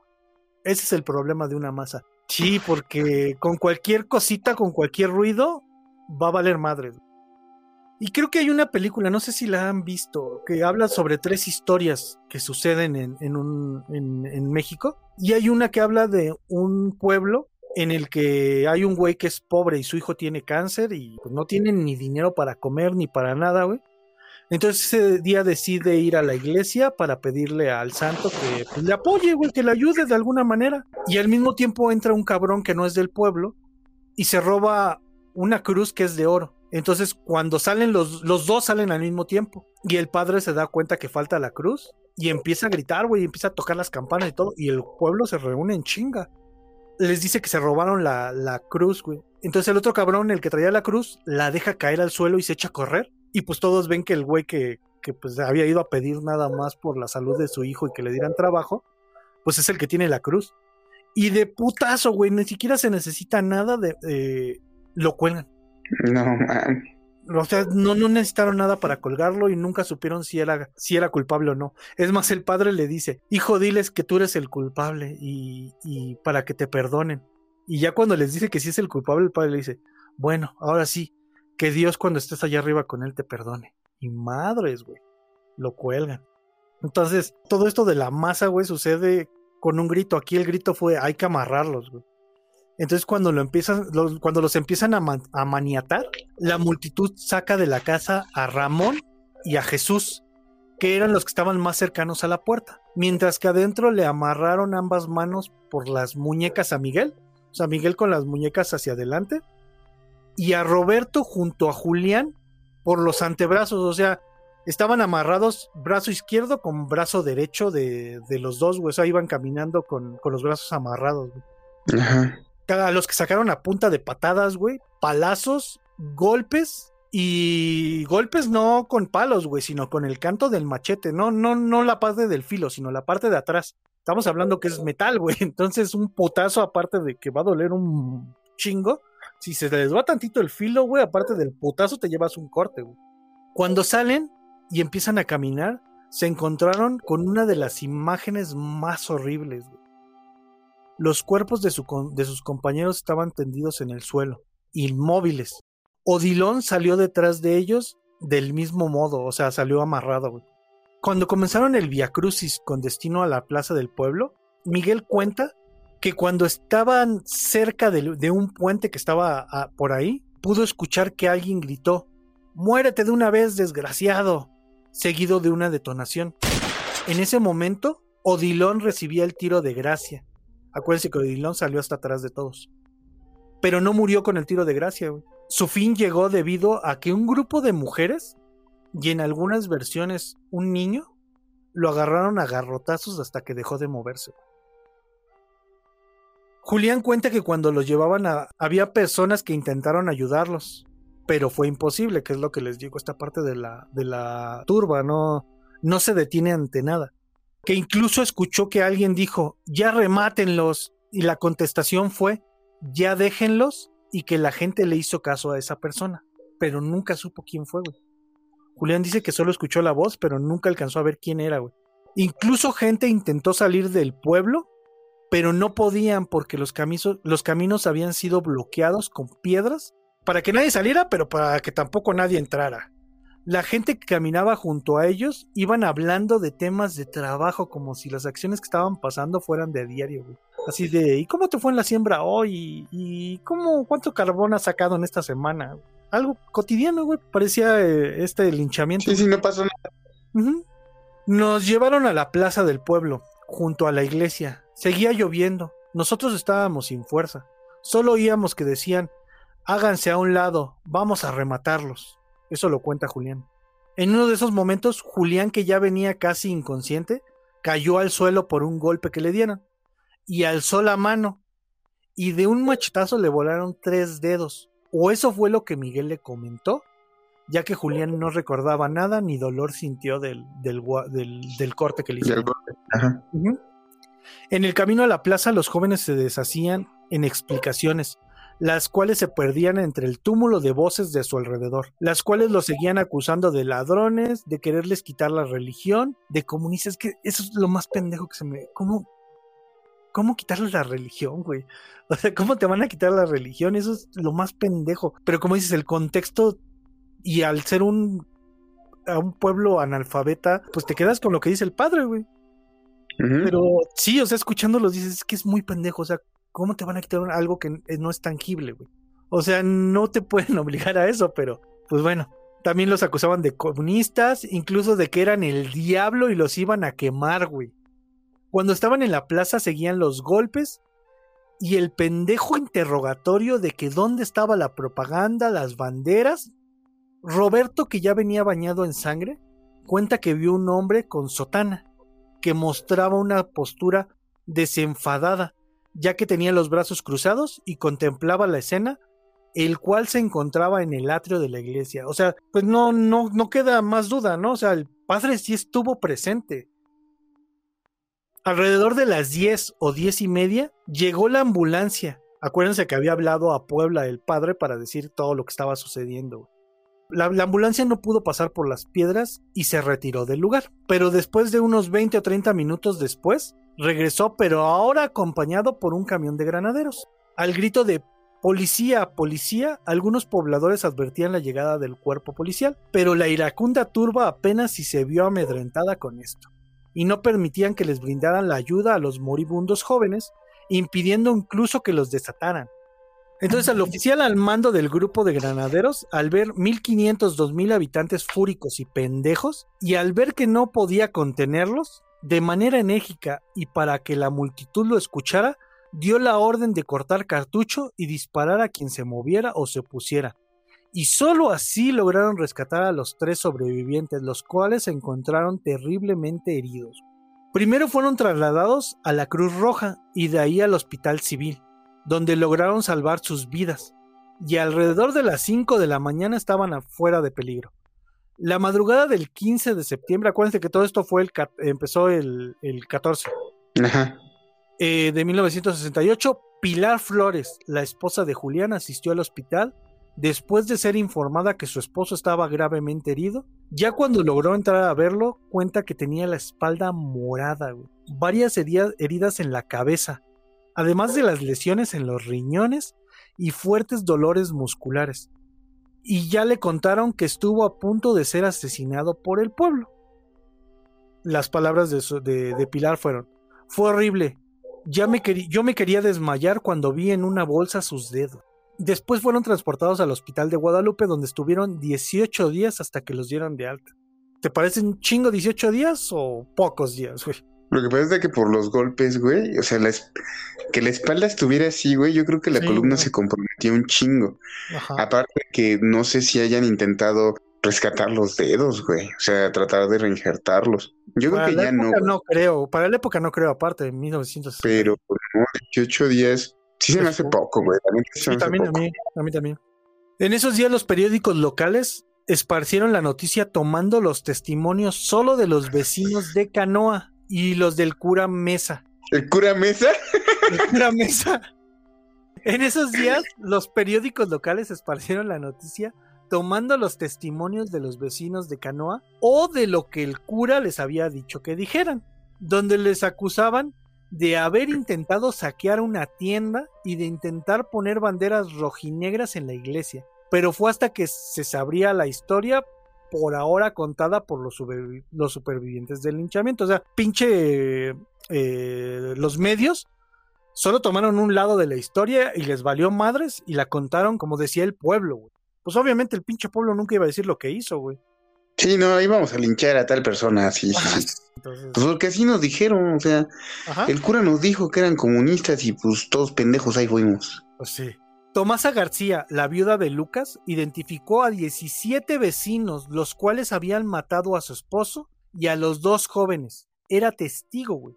Ese es el problema de una masa. Sí, porque con cualquier cosita, con cualquier ruido, va a valer madre. Y creo que hay una película, no sé si la han visto, que habla sobre tres historias que suceden en, en, en, en México. Y hay una que habla de un pueblo en el que hay un güey que es pobre y su hijo tiene cáncer y pues, no tiene ni dinero para comer ni para nada, güey. Entonces ese día decide ir a la iglesia para pedirle al santo que pues, le apoye, güey, que le ayude de alguna manera. Y al mismo tiempo entra un cabrón que no es del pueblo y se roba una cruz que es de oro. Entonces, cuando salen los, los dos salen al mismo tiempo. Y el padre se da cuenta que falta la cruz. Y empieza a gritar, güey, y empieza a tocar las campanas y todo. Y el pueblo se reúne en chinga. Les dice que se robaron la, la cruz, güey. Entonces el otro cabrón, el que traía la cruz, la deja caer al suelo y se echa a correr. Y pues todos ven que el güey que, que pues había ido a pedir nada más por la salud de su hijo y que le dieran trabajo, pues es el que tiene la cruz. Y de putazo, güey, ni siquiera se necesita nada de... eh, lo cuelgan. No, man. O sea, no, necesitaron nada para colgarlo y nunca supieron si era, si era culpable o no. Es más, el padre le dice, hijo, diles que tú eres el culpable y, y para que te perdonen. Y ya cuando les dice que sí es el culpable, el padre le dice, bueno, ahora sí, que Dios cuando estés allá arriba con él te perdone. Y madres, güey, lo cuelgan. Entonces, todo esto de la masa, güey, sucede con un grito. Aquí el grito fue, hay que amarrarlos, güey. Entonces cuando lo empiezan, los- cuando los empiezan a, ma- a maniatar, la multitud saca de la casa a Ramón y a Jesús, que eran los que estaban más cercanos a la puerta. Mientras que adentro le amarraron ambas manos por las muñecas a Miguel, o sea, Miguel con las muñecas hacia adelante, y a Roberto junto a Julián por los antebrazos, o sea, estaban amarrados brazo izquierdo con brazo derecho de, de los dos, güey, o sea, iban caminando con, con los brazos amarrados, Ajá. A los que sacaron a punta de patadas, güey, palazos, golpes y golpes no con palos, güey, sino con el canto del machete, no, no, no la parte del filo, sino la parte de atrás. Estamos hablando que es metal, güey, entonces un putazo aparte de que va a doler un chingo, si se les va tantito el filo, güey, aparte del putazo te llevas un corte, güey. Cuando salen y empiezan a caminar, se encontraron con una de las imágenes más horribles, güey. Los cuerpos de, sus compañeros estaban tendidos en el suelo, inmóviles. Odilon salió detrás de ellos del mismo modo, o sea, salió amarrado. Cuando comenzaron el Via Crucis con destino a la plaza del pueblo, Miguel cuenta que cuando estaban cerca de, un puente que estaba por ahí, pudo escuchar que alguien gritó: ¡Muérete de una vez, desgraciado! seguido de una detonación. En ese momento, Odilon recibía el tiro de gracia. Acuérdense que Odilon salió hasta atrás de todos. Pero no murió con el tiro de gracia. Su fin llegó debido a que un grupo de mujeres, y en algunas versiones un niño, lo agarraron a garrotazos hasta que dejó de moverse. Julián cuenta que cuando los llevaban a... había personas que intentaron ayudarlos, pero fue imposible, que es lo que les digo, esta parte de la, de la turba, no, no se detiene ante nada que incluso escuchó que alguien dijo, ya remátenlos, y la contestación fue, ya déjenlos, y que la gente le hizo caso a esa persona, pero nunca supo quién fue, güey. Julián dice que solo escuchó la voz, pero nunca alcanzó a ver quién era, güey. Incluso gente intentó salir del pueblo, pero no podían porque los, camisos- los caminos habían sido bloqueados con piedras para que nadie saliera, pero para que tampoco nadie entrara. La gente que caminaba junto a ellos iban hablando de temas de trabajo como si las acciones que estaban pasando fueran de diario, güey. Así de, ¿y cómo te fue en la siembra hoy? ¿Y cómo, cuánto carbón has sacado en esta semana? Algo cotidiano, güey. Parecía eh, este linchamiento. Sí, sí, no pasó nada. Nos llevaron a la plaza del pueblo, junto a la iglesia. Seguía lloviendo. Nosotros estábamos sin fuerza. Solo oíamos que decían, háganse a un lado, vamos a rematarlos. Eso lo cuenta Julián. En uno de esos momentos, Julián, que ya venía casi inconsciente, cayó al suelo por un golpe que le dieron. Y alzó la mano. Y de un machetazo le volaron tres dedos. O eso fue lo que Miguel le comentó ya que Julián no recordaba nada ni dolor sintió del, del, gua- del- del corte que le hicieron. En el camino a la plaza los jóvenes se deshacían en explicaciones, las cuales se perdían entre el túmulo de voces de su alrededor, las cuales los seguían acusando de ladrones, de quererles quitar la religión, de comunistas, que eso es lo más pendejo que se me... ¿Cómo, cómo quitarles la religión, güey? O sea, ¿cómo te van a quitar la religión? Eso es lo más pendejo. Pero como dices, el contexto y al ser un, a un pueblo analfabeta, pues te quedas con lo que dice el padre, güey. Pero sí, o sea, escuchándolos dices es que es muy pendejo. O sea, ¿cómo te van a quitar algo que no es tangible, güey? O sea, no te pueden obligar a eso, pero pues bueno. También los acusaban de comunistas, incluso de que eran el diablo y los iban a quemar, güey. Cuando estaban en la plaza seguían los golpes y el pendejo interrogatorio de que dónde estaba la propaganda, las banderas. Roberto, que ya venía bañado en sangre, cuenta que vio un hombre con sotana, que mostraba una postura desenfadada, ya que tenía los brazos cruzados y contemplaba la escena, el cual se encontraba en el atrio de la iglesia. O sea, pues no, no, no queda más duda, ¿no? O sea, el padre sí estuvo presente. Alrededor de las 10 o diez y media llegó la ambulancia. Acuérdense que había hablado a Puebla el padre para decir todo lo que estaba sucediendo. La, la, ambulancia no pudo pasar por las piedras y se retiró del lugar. Pero después de unos 20 o 30 minutos después, regresó, pero ahora acompañado por un camión de granaderos. Al grito de Policía, policía, algunos pobladores advertían la llegada del cuerpo policial, pero la iracunda turba apenas si se vio amedrentada con esto y no permitían que les brindaran la ayuda a los moribundos jóvenes, impidiendo incluso que los desataran. Entonces al oficial al mando del grupo de granaderos, al ver 1500, 2000 habitantes fúricos y pendejos, y al ver que no podía contenerlos, de manera enérgica y para que la multitud lo escuchara, dio la orden de cortar cartucho y disparar a quien se moviera o se pusiera, y solo así lograron rescatar a los tres sobrevivientes, los cuales se encontraron terriblemente heridos. Primero fueron trasladados a la Cruz Roja y de ahí al Hospital Civil, donde lograron salvar sus vidas, y alrededor de las 5 de la mañana estaban afuera de peligro. La madrugada del 15 de septiembre, acuérdense que todo esto fue el, empezó el, 14 eh, de 1968, Pilar Flores, la esposa de Julián, asistió al hospital después de ser informada que su esposo estaba gravemente herido. Ya cuando logró entrar a verlo, cuenta que tenía la espalda morada, varias heridas en la cabeza, además de las lesiones en los riñones y fuertes dolores musculares. Y ya le contaron que estuvo a punto de ser asesinado por el pueblo. Las palabras de, Pilar fueron, fue horrible, ya me yo me quería desmayar cuando vi en una bolsa sus dedos. Después fueron transportados al hospital de Guadalupe donde estuvieron 18 días hasta que los dieron de alta. ¿Te parece un chingo 18 días o pocos días, güey? Lo que pasa es que por los golpes, güey, o sea, que la espalda estuviera así, güey, yo creo que la columna se comprometió un chingo. Aparte que no sé si hayan intentado rescatar los dedos, güey, o sea, tratar de reinjertarlos. Yo creo que ya no. No creo, para la época no creo, aparte de 1960. Pero, no, 18 días Sí se me hace poco, güey. También, a, mí, a mí también. En esos días los periódicos locales esparcieron la noticia tomando los testimonios solo de los vecinos de Canoa y los del cura Mesa. ¿El cura Mesa? El cura Mesa. En esos días los periódicos locales esparcieron la noticia tomando los testimonios de los vecinos de Canoa o de lo que el cura les había dicho que dijeran, donde les acusaban de haber intentado saquear una tienda y de intentar poner banderas rojinegras en la iglesia. Pero fue hasta que se sabría la historia por ahora contada por los, los supervivientes del linchamiento. O sea, pinche eh, los medios solo tomaron un lado de la historia y les valió madres y la contaron como decía el pueblo, Pues obviamente el pinche pueblo nunca iba a decir lo que hizo, güey. Sí, no, íbamos a linchar a tal persona, sí, sí, sí. Pues porque así nos dijeron, o sea, el cura nos dijo que eran comunistas y pues todos pendejos ahí fuimos. Pues sí. Tomasa García, la viuda de Lucas, identificó a 17 vecinos, los cuales habían matado a su esposo y a los dos jóvenes. Era testigo, güey.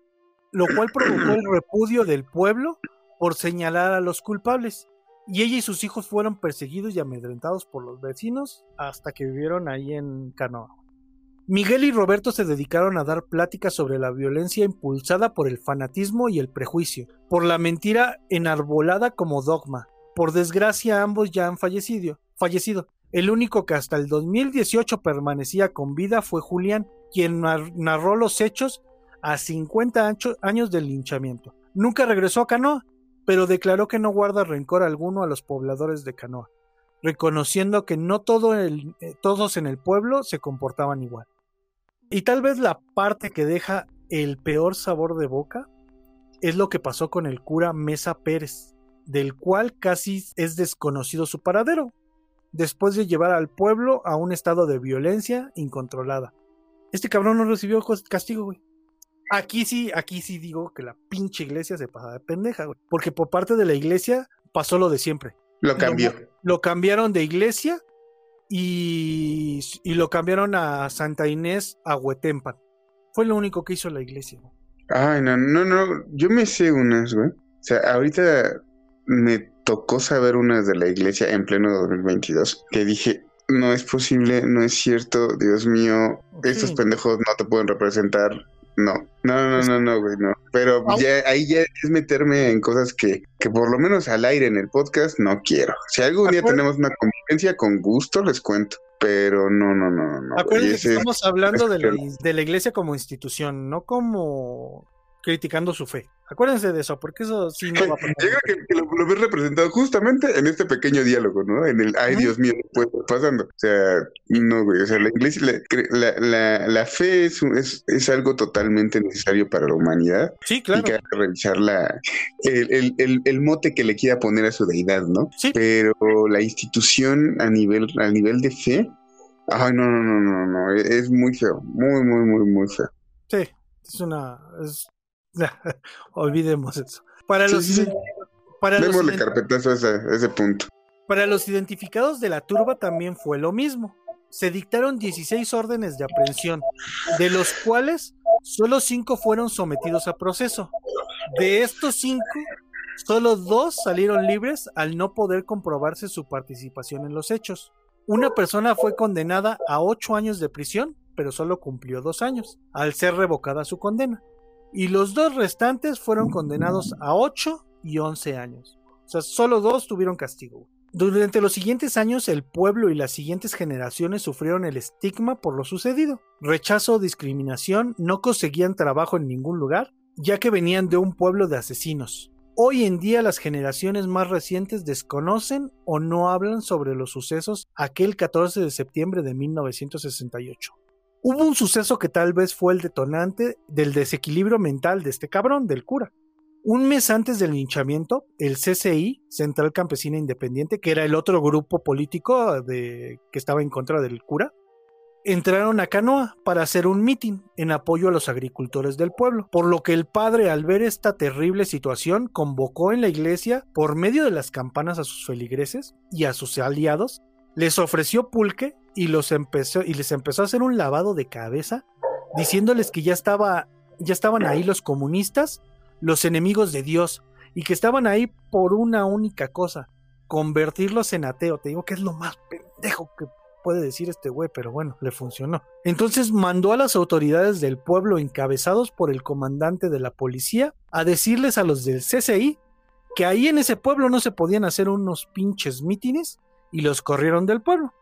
Lo cual provocó el repudio del pueblo por señalar a los culpables y ella y sus hijos fueron perseguidos y amedrentados por los vecinos hasta que vivieron ahí en Canoa. Miguel y Roberto se dedicaron a dar pláticas sobre la violencia impulsada por el fanatismo y el prejuicio, por la mentira enarbolada como dogma. Por desgracia ambos ya han fallecido. fallecido. El único que hasta el 2018 permanecía con vida fue Julián, quien narró los hechos a 50 años del linchamiento. Nunca regresó a Canoa, pero declaró que no guarda rencor alguno a los pobladores de Canoa, reconociendo que no eh, todos en el pueblo se comportaban igual. Y tal vez la parte que deja el peor sabor de boca es lo que pasó con el cura Mesa Pérez, del cual casi es desconocido su paradero, después de llevar al pueblo a un estado de violencia incontrolada. Este cabrón no recibió castigo, güey. aquí sí, aquí sí digo que la pinche iglesia se pasa de pendeja, güey. Porque por parte de la iglesia pasó lo de siempre. Lo cambió. Lo, cambiaron de iglesia y, y, lo cambiaron a Santa Inés a Huetempan. Fue lo único que hizo la iglesia. Güey. Ay, no, no, no. Yo me sé unas, güey. O sea, ahorita me tocó saber unas de la iglesia en pleno 2022 que dije, no es posible, no es cierto, Dios mío, estos pendejos no te pueden representar. No, no, no, no, no, güey, no. Pero ya, ahí ya es meterme en cosas que, que por lo menos al aire en el podcast no quiero. Si algún día tenemos una convivencia, con gusto les cuento. Pero no, no, no, no. Acuérdense que estamos hablando de la, de la iglesia como institución, no como criticando su fe. Acuérdense de eso, porque eso sí no va a pasar. Llega que, lo, ves representado justamente en este pequeño diálogo, ¿no? En el, ay, Dios mío, puede estar pasando. O sea, no, güey, o sea, la iglesia, la, la, la, fe es, es, es, algo totalmente necesario para la humanidad. Sí, claro. Y que hay que revisar la, el, el, el, mote que le quiera poner a su deidad, ¿no? Sí. Pero la institución a nivel, a nivel de fe, ay, no, no, no, no, no, es muy feo, muy, muy, muy, muy feo. Sí, es una, es Olvidemos eso. Para los, para carpetazo a ese, punto. Para los identificados de la turba también fue lo mismo. Se dictaron 16 órdenes de aprehensión, de los cuales solo 5 fueron sometidos a proceso. De estos 5, solo 2 salieron libres al no poder comprobarse su participación en los hechos. Una persona fue condenada a 8 años de prisión, pero solo cumplió 2 años, al ser revocada su condena y los dos restantes fueron condenados a 8 y 11 años. O sea, solo dos tuvieron castigo. Durante los siguientes años el pueblo y las siguientes generaciones sufrieron el estigma por lo sucedido. Rechazo discriminación, no conseguían trabajo en ningún lugar, ya que venían de un pueblo de asesinos. Hoy en día las generaciones más recientes desconocen o no hablan sobre los sucesos aquel 14 de septiembre de 1968. Hubo un suceso que tal vez fue el detonante del desequilibrio mental de este cabrón, del cura. Un mes antes del linchamiento, el CCI, Central Campesina Independiente, que era el otro grupo político de, que estaba en contra del cura, entraron a Canoa para hacer un mitin en apoyo a los agricultores del pueblo, por lo que el padre al ver esta terrible situación convocó en la iglesia por medio de las campanas a sus feligreses y a sus aliados, les ofreció pulque y, los empezó, y les empezó a hacer un lavado de cabeza, diciéndoles que ya, estaba, ya estaban ahí los comunistas, los enemigos de Dios, y que estaban ahí por una única cosa, convertirlos en ateo. Te digo que es lo más pendejo que puede decir este güey, pero bueno, le funcionó. Entonces mandó a las autoridades del pueblo, encabezados por el comandante de la policía, a decirles a los del CCI que ahí en ese pueblo no se podían hacer unos pinches mítines y los corrieron del pueblo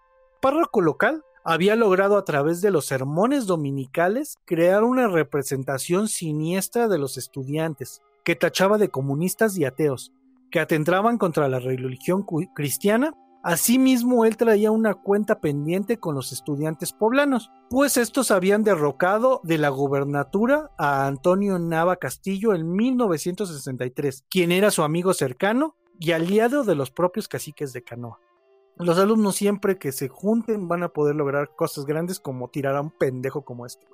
párroco local había logrado a través de los sermones dominicales crear una representación siniestra de los estudiantes, que tachaba de comunistas y ateos, que atentaban contra la religión cristiana. Asimismo, él traía una cuenta pendiente con los estudiantes poblanos, pues estos habían derrocado de la gubernatura a Antonio Nava Castillo en 1963, quien era su amigo cercano y aliado de los propios caciques de Canoa. Los alumnos siempre que se junten van a poder lograr cosas grandes como tirar a un pendejo como este.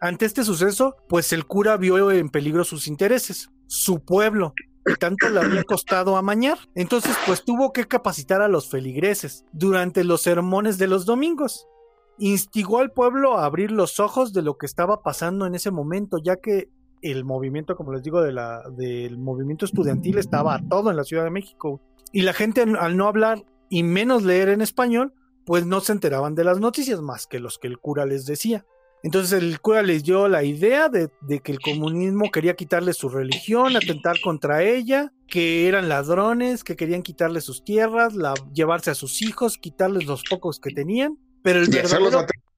Ante este suceso, pues el cura vio en peligro sus intereses, su pueblo, que tanto le había costado amañar. Entonces, pues tuvo que capacitar a los feligreses durante los sermones de los domingos. Instigó al pueblo a abrir los ojos de lo que estaba pasando en ese momento, ya que el movimiento, como les digo, de la, del movimiento estudiantil estaba a todo en la Ciudad de México. Y la gente al no hablar y menos leer en español, pues no se enteraban de las noticias más que los que el cura les decía. Entonces el cura les dio la idea de, que el comunismo quería quitarle su religión, atentar contra ella, que eran ladrones, que querían quitarle sus tierras, la, llevarse a sus hijos, quitarles los pocos que tenían, pero el y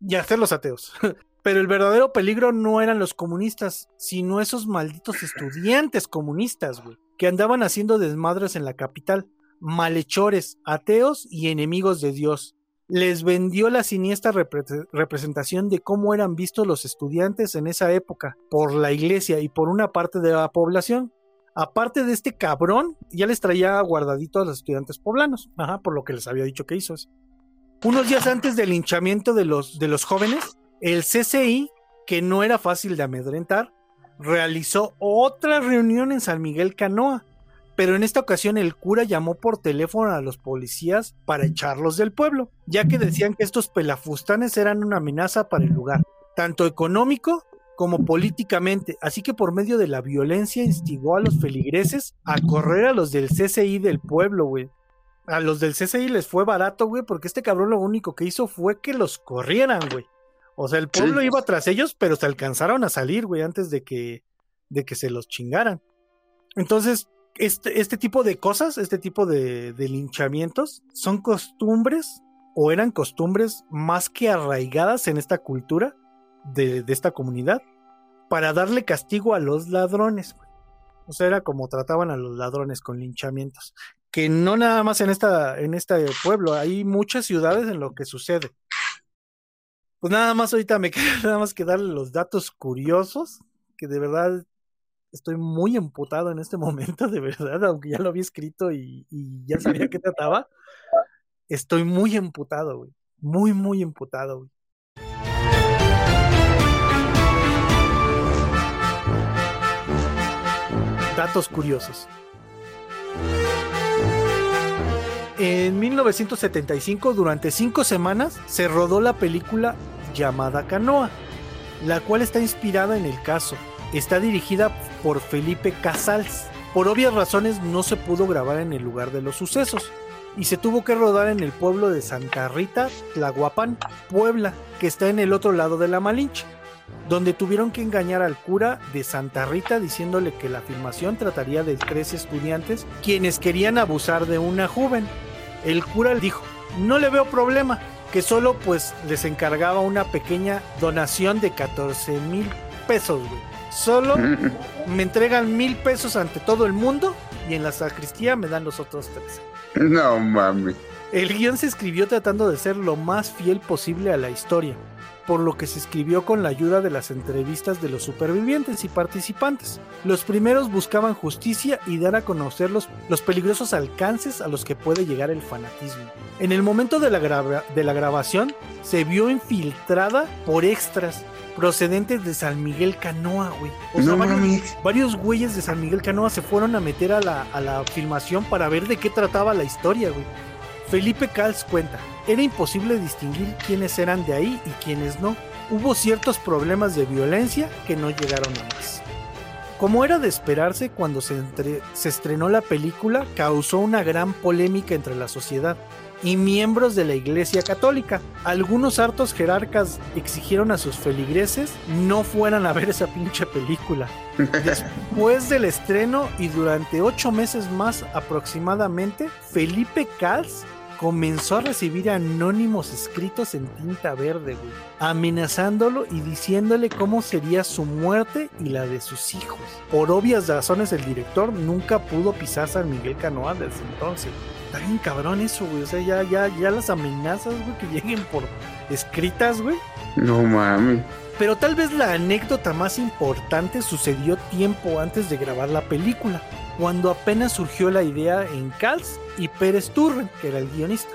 y hacerlos ateos. pero el verdadero peligro no eran los comunistas, sino esos malditos estudiantes comunistas, güey, que andaban haciendo desmadres en la capital malhechores, ateos y enemigos de Dios. Les vendió la siniestra representación de cómo eran vistos los estudiantes en esa época por la iglesia y por una parte de la población. Aparte de este cabrón, ya les traía guardadito a los estudiantes poblanos, ajá, por lo que les había dicho que hizo. Unos días antes del linchamiento de los, de los jóvenes, el CCI, que no era fácil de amedrentar, realizó otra reunión en San Miguel Canoa, pero en esta ocasión el cura llamó por teléfono a los policías para echarlos del pueblo, ya que decían que estos pelafustanes eran una amenaza para el lugar, tanto económico como políticamente, así que por medio de la violencia instigó a los feligreses a correr a los del CCI del pueblo, güey. A los del CCI les fue barato, güey, porque este cabrón lo único que hizo fue que los corrieran, güey. O sea, el pueblo iba tras ellos, pero se alcanzaron a salir, güey, antes de que, de que se los chingaran. Entonces, este, este tipo de cosas, este tipo de, linchamientos, son costumbres o eran costumbres más que arraigadas en esta cultura de, esta comunidad para darle castigo a los ladrones. O sea, era como trataban a los ladrones con linchamientos. Que no nada más en, esta, en este pueblo, hay muchas ciudades en lo que sucede. Pues nada más ahorita me queda nada más que darle los datos curiosos, que de verdad estoy muy emputado en este momento, de verdad, aunque ya lo había escrito y, ya sabía qué trataba. Estoy muy emputado, güey. Muy, muy emputado, güey. Datos curiosos. En 1975, durante cinco semanas, se rodó la película llamada Canoa, la cual está inspirada en el caso. Está dirigida por Felipe Casals. Por obvias razones no se pudo grabar en el lugar de los sucesos y se tuvo que rodar en el pueblo de Santa Rita, Tlahuapan, Puebla, que está en el otro lado de la Malinche, donde tuvieron que engañar al cura de Santa Rita diciéndole que la filmación trataría de tres estudiantes quienes querían abusar de una joven. El cura dijo, no le veo problema, que solo pues les encargaba una pequeña donación de 14 mil pesos, güey. Solo me entregan mil pesos ante todo el mundo y en la sacristía me dan los otros tres. No mami. El guion se escribió tratando de ser lo más fiel posible a la historia, por lo que se escribió con la ayuda de las entrevistas de los supervivientes y participantes. Los primeros buscaban justicia y dar a conocer los, los peligrosos alcances a los que puede llegar el fanatismo. En el momento de la, grava- de la grabación, se vio infiltrada por extras procedentes de San Miguel Canoa, güey. O sea, No varios- varios güeyes de San Miguel Canoa se fueron a meter a la, a la filmación para ver de qué trataba la historia, güey. Felipe Cals cuenta, era imposible distinguir quiénes eran de ahí y quiénes no. Hubo ciertos problemas de violencia que no llegaron a más. Como era de esperarse, cuando se, estrenó la película, causó una gran polémica entre la sociedad y miembros de la Iglesia Católica. Algunos hartos jerarcas exigieron a sus feligreses no fueran a ver esa pinche película. Después del estreno y durante ocho meses más aproximadamente, Felipe Cals comenzó a recibir anónimos escritos en tinta verde, güey, amenazándolo y diciéndole cómo sería su muerte y la de sus hijos. Por obvias razones, el director nunca pudo pisar San Miguel Canoa desde entonces. Está bien cabrón eso, güey. O sea, ya, ya, ya las amenazas, güey, que lleguen por escritas, güey. No mami. Pero tal vez la anécdota más importante sucedió tiempo antes de grabar la película, cuando apenas surgió la idea en Cals y Pérez Turren, que era el guionista,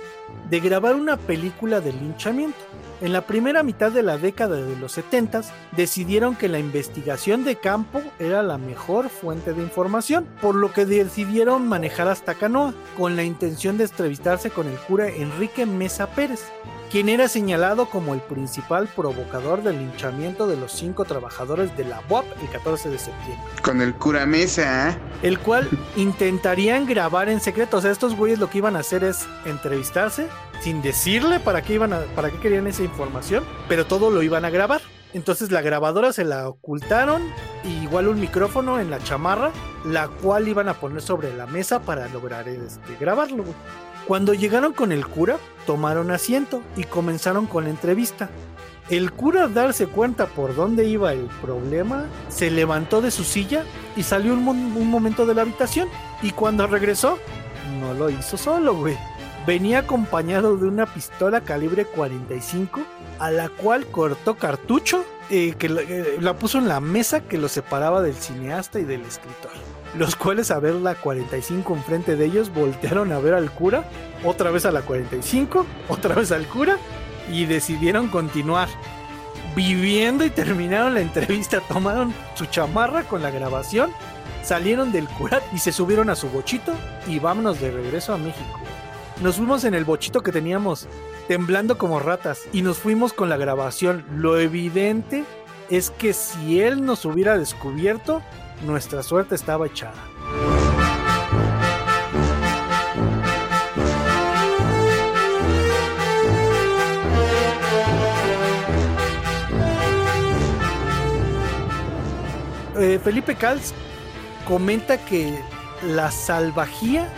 de grabar una película de linchamiento. En la primera mitad de la década de los 70 decidieron que la investigación de campo era la mejor fuente de información, por lo que decidieron manejar hasta Canoa, con la intención de entrevistarse con el cura Enrique Mesa Pérez, quien era señalado como el principal provocador del linchamiento de los cinco trabajadores de la UAP el 14 de septiembre, Con el cura mesa, ¿eh? el cual intentarían grabar en secreto. O sea, estos güeyes lo que iban a hacer es entrevistarse sin decirle para qué iban a, para qué querían esa información, pero todo lo iban a grabar. Entonces la grabadora se la ocultaron, y igual un micrófono en la chamarra, la cual iban a poner sobre la mesa para lograr este, grabarlo. güey. Cuando llegaron con el cura, tomaron asiento y comenzaron con la entrevista. El cura al darse cuenta por dónde iba el problema, se levantó de su silla y salió un, momento de la habitación. Y cuando regresó, no lo hizo solo, güey. Venía acompañado de una pistola calibre 45, a la cual cortó cartucho, eh, que la, eh, la puso en la mesa que lo separaba del cineasta y del escritor. Los cuales a ver la 45 enfrente de ellos voltearon a ver al cura, otra vez a la 45, otra vez al cura y decidieron continuar. viviendo y terminaron la entrevista, tomaron su chamarra con la grabación, salieron del curat y se subieron a su bochito y vámonos de regreso a México. Nos fuimos en el bochito que teníamos temblando como ratas y nos fuimos con la grabación. Lo evidente es que si él nos hubiera descubierto, nuestra suerte estaba echada. Eh, Felipe Cals comenta que la salvajía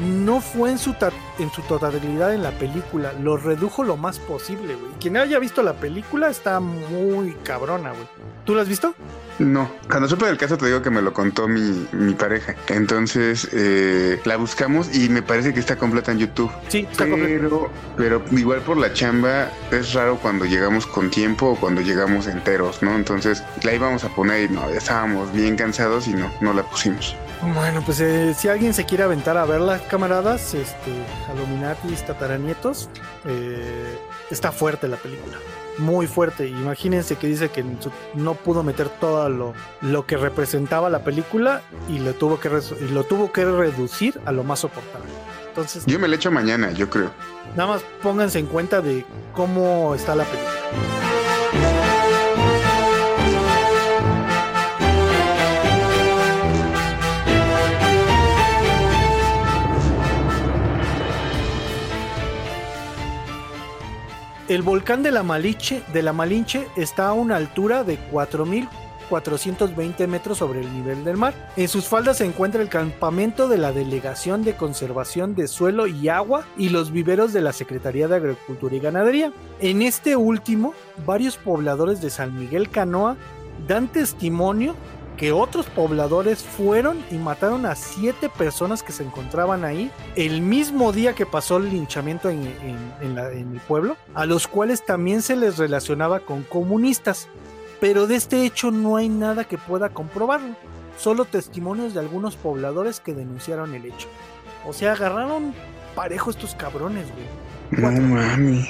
no fue en su, en su totalidad en la película, lo redujo lo más posible, güey. Quien haya visto la película está muy cabrona, güey. ¿Tú la has visto? No, cuando supe del caso te digo que me lo contó mi, mi pareja. Entonces eh, la buscamos y me parece que está completa en YouTube. Sí, está. Pero, pero igual por la chamba es raro cuando llegamos con tiempo o cuando llegamos enteros, ¿no? Entonces la íbamos a poner y no, ya estábamos bien cansados y no, no la pusimos. Bueno, pues eh, si alguien se quiere aventar a verla, camaradas, este, Aluminatis, Tataranietos, eh, está fuerte la película. Muy fuerte. Imagínense que dice que no pudo meter todo lo, lo que representaba la película y lo tuvo que y lo tuvo que reducir a lo más soportable. Entonces, Yo me la echo mañana, yo creo. nada más pónganse en cuenta de cómo está la película. El volcán de la Malinche, de la Malinche está a una altura de 4.420 metros sobre el nivel del mar. En sus faldas se encuentra el campamento de la Delegación de Conservación de Suelo y Agua y los viveros de la Secretaría de Agricultura y Ganadería. En este último, varios pobladores de San Miguel Canoa dan testimonio que otros pobladores fueron y mataron a siete personas que se encontraban ahí el mismo día que pasó el linchamiento en, en- en la- en el pueblo, a los cuales también se les relacionaba con comunistas. Pero de este hecho no hay nada que pueda comprobarlo, solo testimonios de algunos pobladores que denunciaron el hecho. O sea, agarraron parejo estos cabrones, güey. No mami.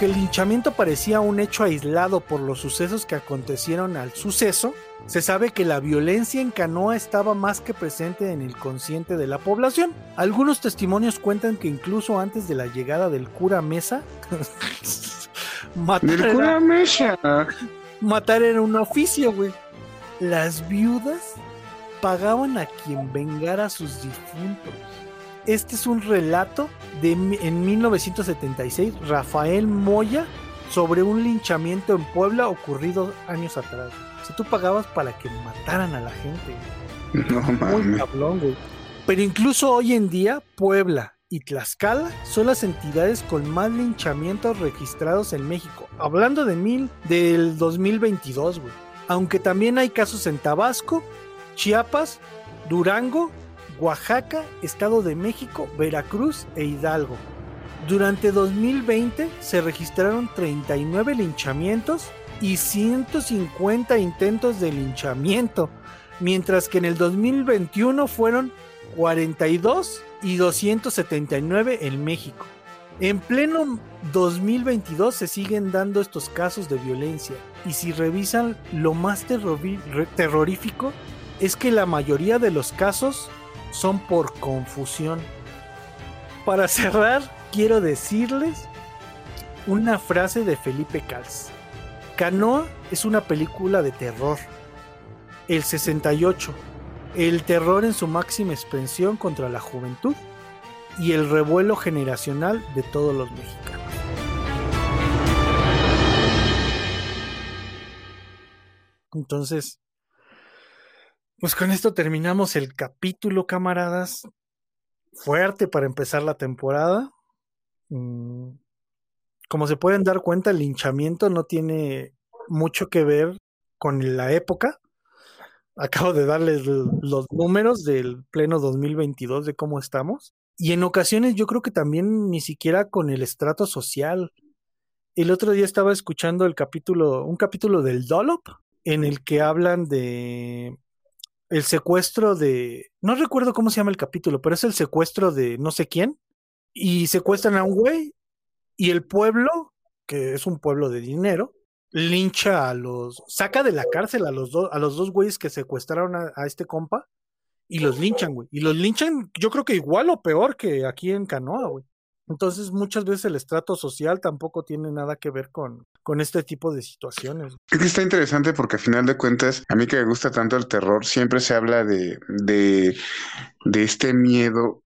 Aunque el linchamiento parecía un hecho aislado por los sucesos que acontecieron al suceso, se sabe que la violencia en Canoa estaba más que presente en el consciente de la población. Algunos testimonios cuentan que incluso antes de la llegada del cura Mesa, matar, cura Mecha. matar era un oficio, güey. Las viudas pagaban a quien vengara a sus difuntos. Este es un relato de en 1976, Rafael Moya, sobre un linchamiento en Puebla ocurrido años atrás. Si tú pagabas para que mataran a la gente, No muy cabrón, güey. Pero incluso hoy en día, Puebla y Tlaxcala son las entidades con más linchamientos registrados en México. Hablando de mil, del 2022, güey. Aunque también hay casos en Tabasco, Chiapas, Durango, Oaxaca, Estado de México, Veracruz e Hidalgo. Durante 2020 se registraron 39 linchamientos y 150 intentos de linchamiento, mientras que en el 2021 fueron 42 y 279 en México. En pleno 2022 se siguen dando estos casos de violencia y si revisan lo más terrorífico es que la mayoría de los casos son por confusión. Para cerrar, quiero decirles una frase de Felipe Cals. Canoa es una película de terror. El 68. El terror en su máxima expresión contra la juventud y el revuelo generacional de todos los mexicanos. Entonces, pues con esto terminamos el capítulo, camaradas. Fuerte para empezar la temporada. Mm, Como se pueden dar cuenta, el linchamiento no tiene mucho que ver con la época. Acabo de darles los números del pleno 2022 de cómo estamos. Y en ocasiones yo creo que también ni siquiera con el estrato social. El otro día estaba escuchando el capítulo, un capítulo del Dollop en el que hablan de el secuestro de, no recuerdo cómo se llama el capítulo, pero es el secuestro de no sé quién, y secuestran a un güey, y el pueblo, que es un pueblo de dinero, lincha a los, saca de la cárcel a los dos, a los dos güeyes que secuestraron a, a este compa, y los linchan, güey. Y los linchan, yo creo que igual o peor que aquí en Canoa, güey. Entonces, muchas veces el estrato social tampoco tiene nada que ver con, con este tipo de situaciones. Es que está interesante porque a final de cuentas, a mí que me gusta tanto el terror, siempre se habla de, de, de este miedo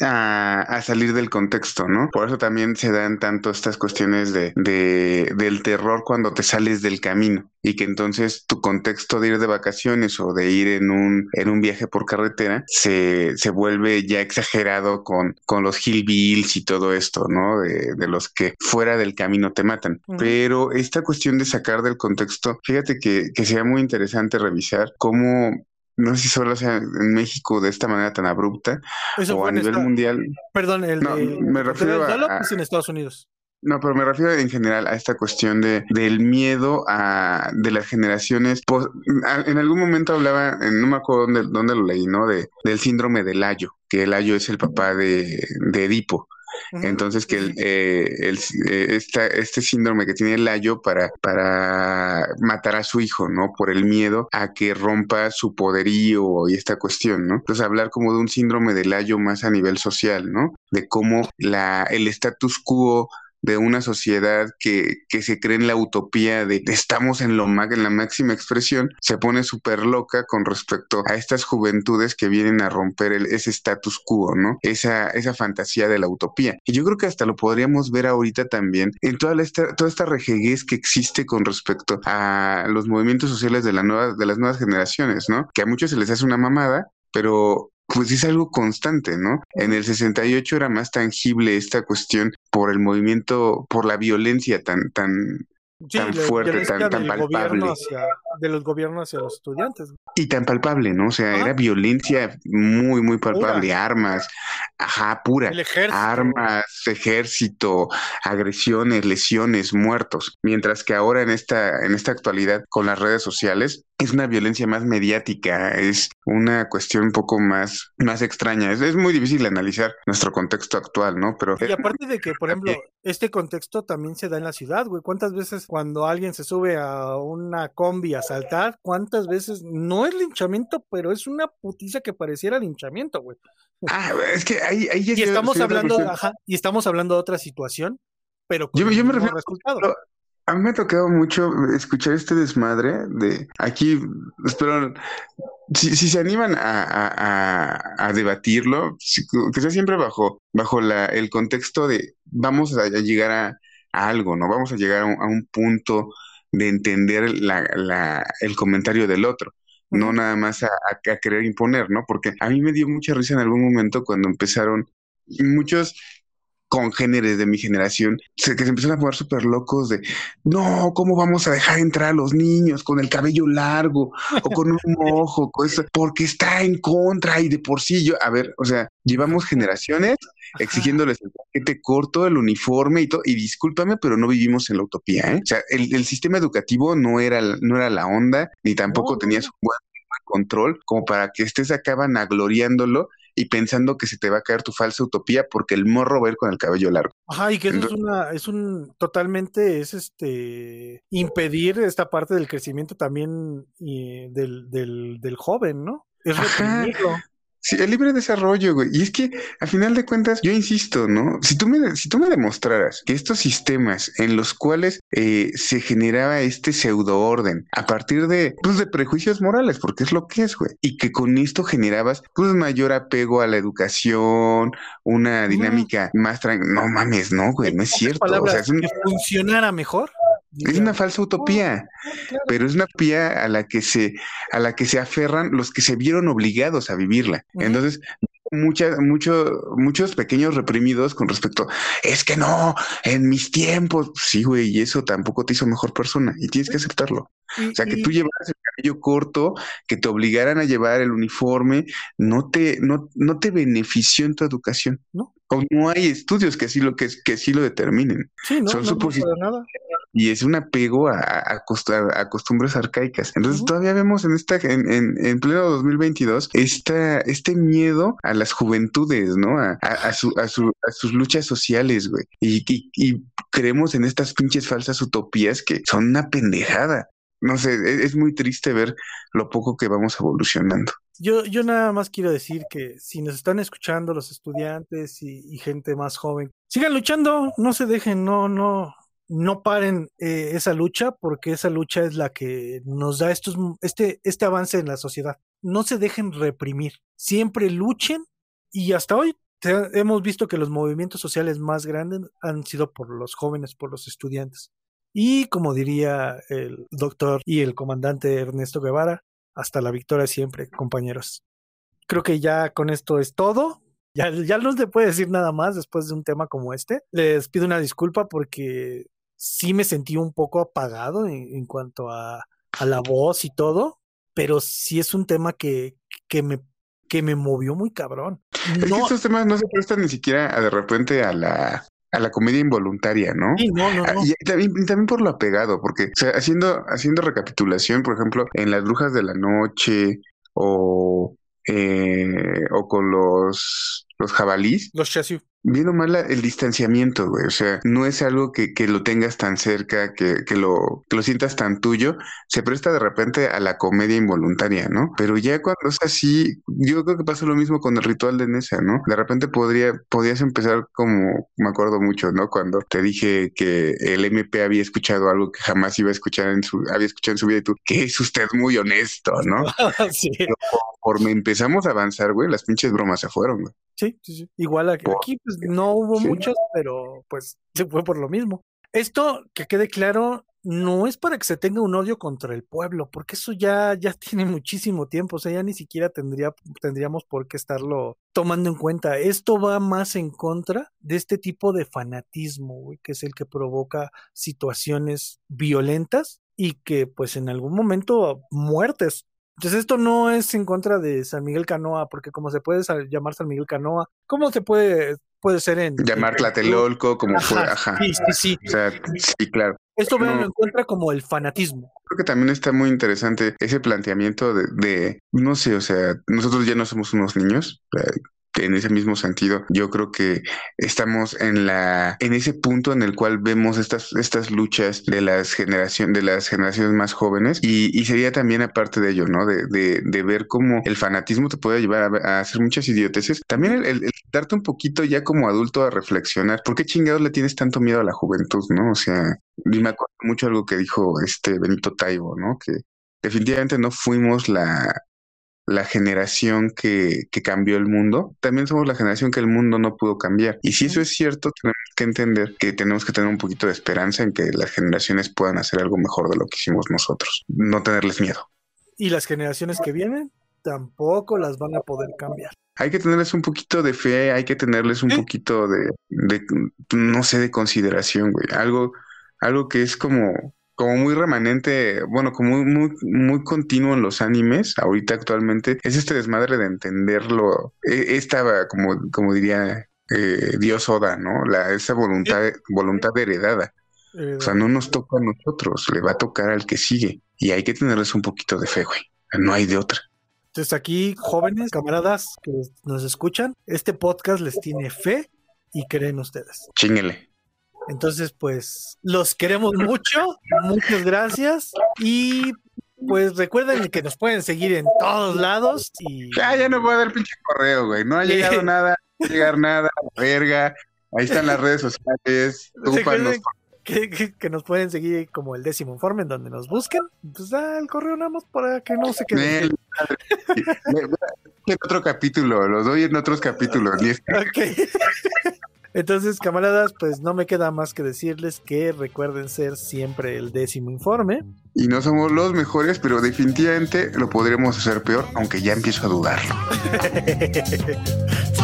a, a, salir del contexto, ¿no? Por eso también se dan tanto estas cuestiones de, de, del terror cuando te sales del camino y que entonces tu contexto de ir de vacaciones o de ir en un, en un viaje por carretera se, se vuelve ya exagerado con, con los hillbills y todo esto, ¿no? De, de los que fuera del camino te matan. -huh. Pero esta cuestión de sacar del contexto, fíjate que, que sería muy interesante revisar cómo no sé si solo sea en México de esta manera tan abrupta Eso o a nivel esta... mundial. Perdón, el no, de, me refiero el a, en Estados Unidos. No, pero me refiero en general a esta cuestión de del miedo a de las generaciones. En algún momento hablaba, no me acuerdo dónde, dónde lo leí, ¿no? De, del síndrome del Ayo, que el Ayo es el papá de, de Edipo. Entonces, que el, eh, el, eh, esta, este síndrome que tiene el Layo para, para matar a su hijo, ¿no? Por el miedo a que rompa su poderío y esta cuestión, ¿no? Entonces, hablar como de un síndrome del Layo más a nivel social, ¿no? De cómo la, el status quo de una sociedad que, que se cree en la utopía de estamos en lo en la máxima expresión, se pone súper loca con respecto a estas juventudes que vienen a romper el, ese status quo, ¿no? Esa, esa fantasía de la utopía. Y yo creo que hasta lo podríamos ver ahorita también en toda esta, toda esta rejeguez que existe con respecto a los movimientos sociales de, de las nuevas generaciones, ¿no? Que a muchos se les hace una mamada, pero pues es algo constante, ¿no? En el 68 era más tangible esta cuestión por el movimiento, por la violencia tan, tan, sí, tan fuerte, tan, tan palpable. Hacia, de los gobiernos hacia los estudiantes. Y tan palpable, ¿no? O sea, ah. era violencia muy, muy palpable, pura. armas, ajá, pura. Armas, ejército, agresiones, lesiones, muertos. Mientras que ahora en esta, en esta actualidad, con las redes sociales, es una violencia más mediática, es una cuestión un poco más, más extraña. Es, es, muy difícil analizar nuestro contexto actual, ¿no? Pero y aparte de que, por ejemplo, este contexto también se da en la ciudad, güey. ¿Cuántas veces cuando alguien se sube a una combi a saltar, cuántas veces no es linchamiento, pero es una putiza que pareciera linchamiento, güey? Ah, es que ahí, ahí y estamos hablando, ajá, y estamos hablando de otra situación, pero yo, yo me refiero resultado. A mí me ha tocado mucho escuchar este desmadre de aquí, espero, si, si se animan a, a, a debatirlo, que sea siempre bajo, bajo la, el contexto de vamos a, llegar a, algo, ¿no? Vamos a llegar a un, a un punto de entender la, la, el comentario del otro, no nada más a, a, querer imponer, ¿no? Porque a mí me dio mucha risa en algún momento cuando empezaron muchos congéneres de mi generación se, que se empezaron a poner súper locos de no, ¿cómo vamos a dejar entrar a los niños con el cabello largo o con un? Con eso? Porque está en contra y de por sí yo, a ver, o sea, llevamos generaciones exigiéndoles el paquete corto, el uniforme y todo, y discúlpame, pero no vivimos en la utopía, ¿eh? O sea, el, el sistema educativo no era, no era la onda, ni tampoco no. tenías un buen control como para que estés acá vanagloriándolo y pensando que se te va a caer tu falsa utopía porque el morro va a ir con el cabello largo. Ajá, y que eso Entonces, es una, es un, totalmente, es este, impedir esta parte del crecimiento también y del, del, del joven, ¿no? Es reprimirlo. Sí, el libre desarrollo, güey. Y es que, a final de cuentas, yo insisto, ¿no? Si tú me, si tú me demostraras que estos sistemas en los cuales eh, se generaba este pseudo orden a partir de, pues, de prejuicios morales, porque es lo que es, güey, y que con esto generabas, pues, mayor apego a la educación, una dinámica mm. más tranquila. No mames, no, güey, no es cierto. O sea, es un... que funcionara mejor. Es una falsa utopía, claro. pero es una utopía a la que se, a la que se aferran los que se vieron obligados a vivirla. Uh -huh. Entonces, muchas, mucho, muchos pequeños reprimidos con respecto, es que no, en mis tiempos, sí, güey, y eso tampoco te hizo mejor persona, y tienes que aceptarlo. O sea, que tú llevaras el cabello corto, que te obligaran a llevar el uniforme, no te, no, no te benefició en tu educación. No. O no hay estudios que así lo, que, que así lo determinen. Sí, no, Son no. No nada y es un apego a, a, a costumbres arcaicas. Entonces todavía vemos en esta, en, en, en, pleno 2022, esta, este miedo a las juventudes, ¿no? A, a, su, a, su, a sus luchas sociales, güey. Y, y, y creemos en estas pinches falsas utopías que son una pendejada. No sé, es, es muy triste ver lo poco que vamos evolucionando. Yo, yo nada más quiero decir que si nos están escuchando los estudiantes y, y gente más joven, sigan luchando, no se dejen, no, no, no paren eh, esa lucha porque esa lucha es la que nos da estos, este, este avance en la sociedad. No se dejen reprimir, siempre luchen y hasta hoy hemos visto que los movimientos sociales más grandes han sido por los jóvenes, por los estudiantes. Y como diría el doctor y el comandante Ernesto Guevara, hasta la victoria siempre, compañeros. Creo que ya con esto es todo. Ya, ya no se puede decir nada más después de un tema como este. Les pido una disculpa porque sí me sentí un poco apagado en, en cuanto a, a, la voz y todo, pero sí es un tema que, que, me, que me movió muy cabrón. Es no, que estos temas no se prestan ni siquiera a, de repente a la, a la comedia involuntaria, ¿no? Sí, no, no, no. Y también, también, por lo apegado, porque o sea, haciendo, haciendo recapitulación, por ejemplo, en Las Brujas de la Noche o, eh, o con los, los jabalís. Los chasiu. Bien o mal el distanciamiento, güey. O sea, no es algo que, que lo tengas tan cerca, que, que, lo, que lo sientas tan tuyo. Se presta de repente a la comedia involuntaria, ¿no? Pero ya cuando es así, yo creo que pasa lo mismo con el ritual de Nessa, ¿no? De repente podría, podrías empezar como, me acuerdo mucho, ¿no? Cuando te dije que el MP había escuchado algo que jamás iba a escuchar en su, había escuchado en su vida y tú, que es usted muy honesto, ¿no? sí. Pero conforme empezamos a avanzar, güey, las pinches bromas se fueron, güey. Sí, sí, sí. Igual aquí, aquí pues, no hubo sí. muchos, pero pues se fue por lo mismo. Esto, que quede claro, no es para que se tenga un odio contra el pueblo, porque eso ya, ya tiene muchísimo tiempo, o sea, ya ni siquiera tendría, tendríamos por qué estarlo tomando en cuenta. Esto va más en contra de este tipo de fanatismo, güey, que es el que provoca situaciones violentas y que pues en algún momento muertes entonces esto no es en contra de San Miguel Canoa, porque como se puede llamar San Miguel Canoa, ¿cómo se puede puede ser en llamar Tlatelolco como ajá, fue, ajá. Sí, sí, sí. O sea, sí, claro. Esto me no. encuentra como el fanatismo. Creo que también está muy interesante ese planteamiento de, de, no sé, o sea, nosotros ya no somos unos niños, en ese mismo sentido, yo creo que estamos en la en ese punto en el cual vemos estas estas luchas de las generación de las generaciones más jóvenes y, y sería también aparte de ello, ¿no? De, de, de, ver cómo el fanatismo te puede llevar a, a hacer muchas idioteces. También el, el, darte un poquito ya como adulto a reflexionar, ¿por qué chingados le tienes tanto miedo a la juventud, no? O sea, y me acuerdo mucho algo que dijo este Benito Taibo, ¿no? Que definitivamente no fuimos la la generación que, que, cambió el mundo, también somos la generación que el mundo no pudo cambiar. Y si eso es cierto, tenemos que entender que tenemos que tener un poquito de esperanza en que las generaciones puedan hacer algo mejor de lo que hicimos nosotros, no tenerles miedo. Y las generaciones que vienen tampoco las van a poder cambiar. Hay que tenerles un poquito de fe, hay que tenerles un ¿Sí? poquito de, de, no sé, de consideración, güey. Algo, algo que es como, como muy remanente, bueno, como muy, muy, muy continuo en los animes, ahorita actualmente, es este desmadre de entenderlo, esta, como, como diría eh, Dios Oda, ¿no? La, esa voluntad, voluntad heredada. O sea, no nos toca a nosotros, le va a tocar al que sigue. Y hay que tenerles un poquito de fe, güey. No hay de otra. Entonces aquí, jóvenes, camaradas que nos escuchan, este podcast les tiene fe y creen ustedes. Chinguele. Entonces, pues, los queremos mucho. Muchas gracias. Y pues recuerden que nos pueden seguir en todos lados. Y... Ya, ya no voy a dar pinche correo, güey. No ha llegado nada, no va a llegar nada, verga. Ahí están las redes sociales. Úpanos. Que, que, que, nos pueden seguir como el décimo informe en donde nos busquen. Pues da el correo nada más para que no se queden. en otro capítulo, los doy en otros capítulos. Okay. Entonces, camaradas, pues no me queda más que decirles que recuerden ser siempre el décimo informe. Y no somos los mejores, pero definitivamente lo podremos hacer peor, aunque ya empiezo a dudarlo.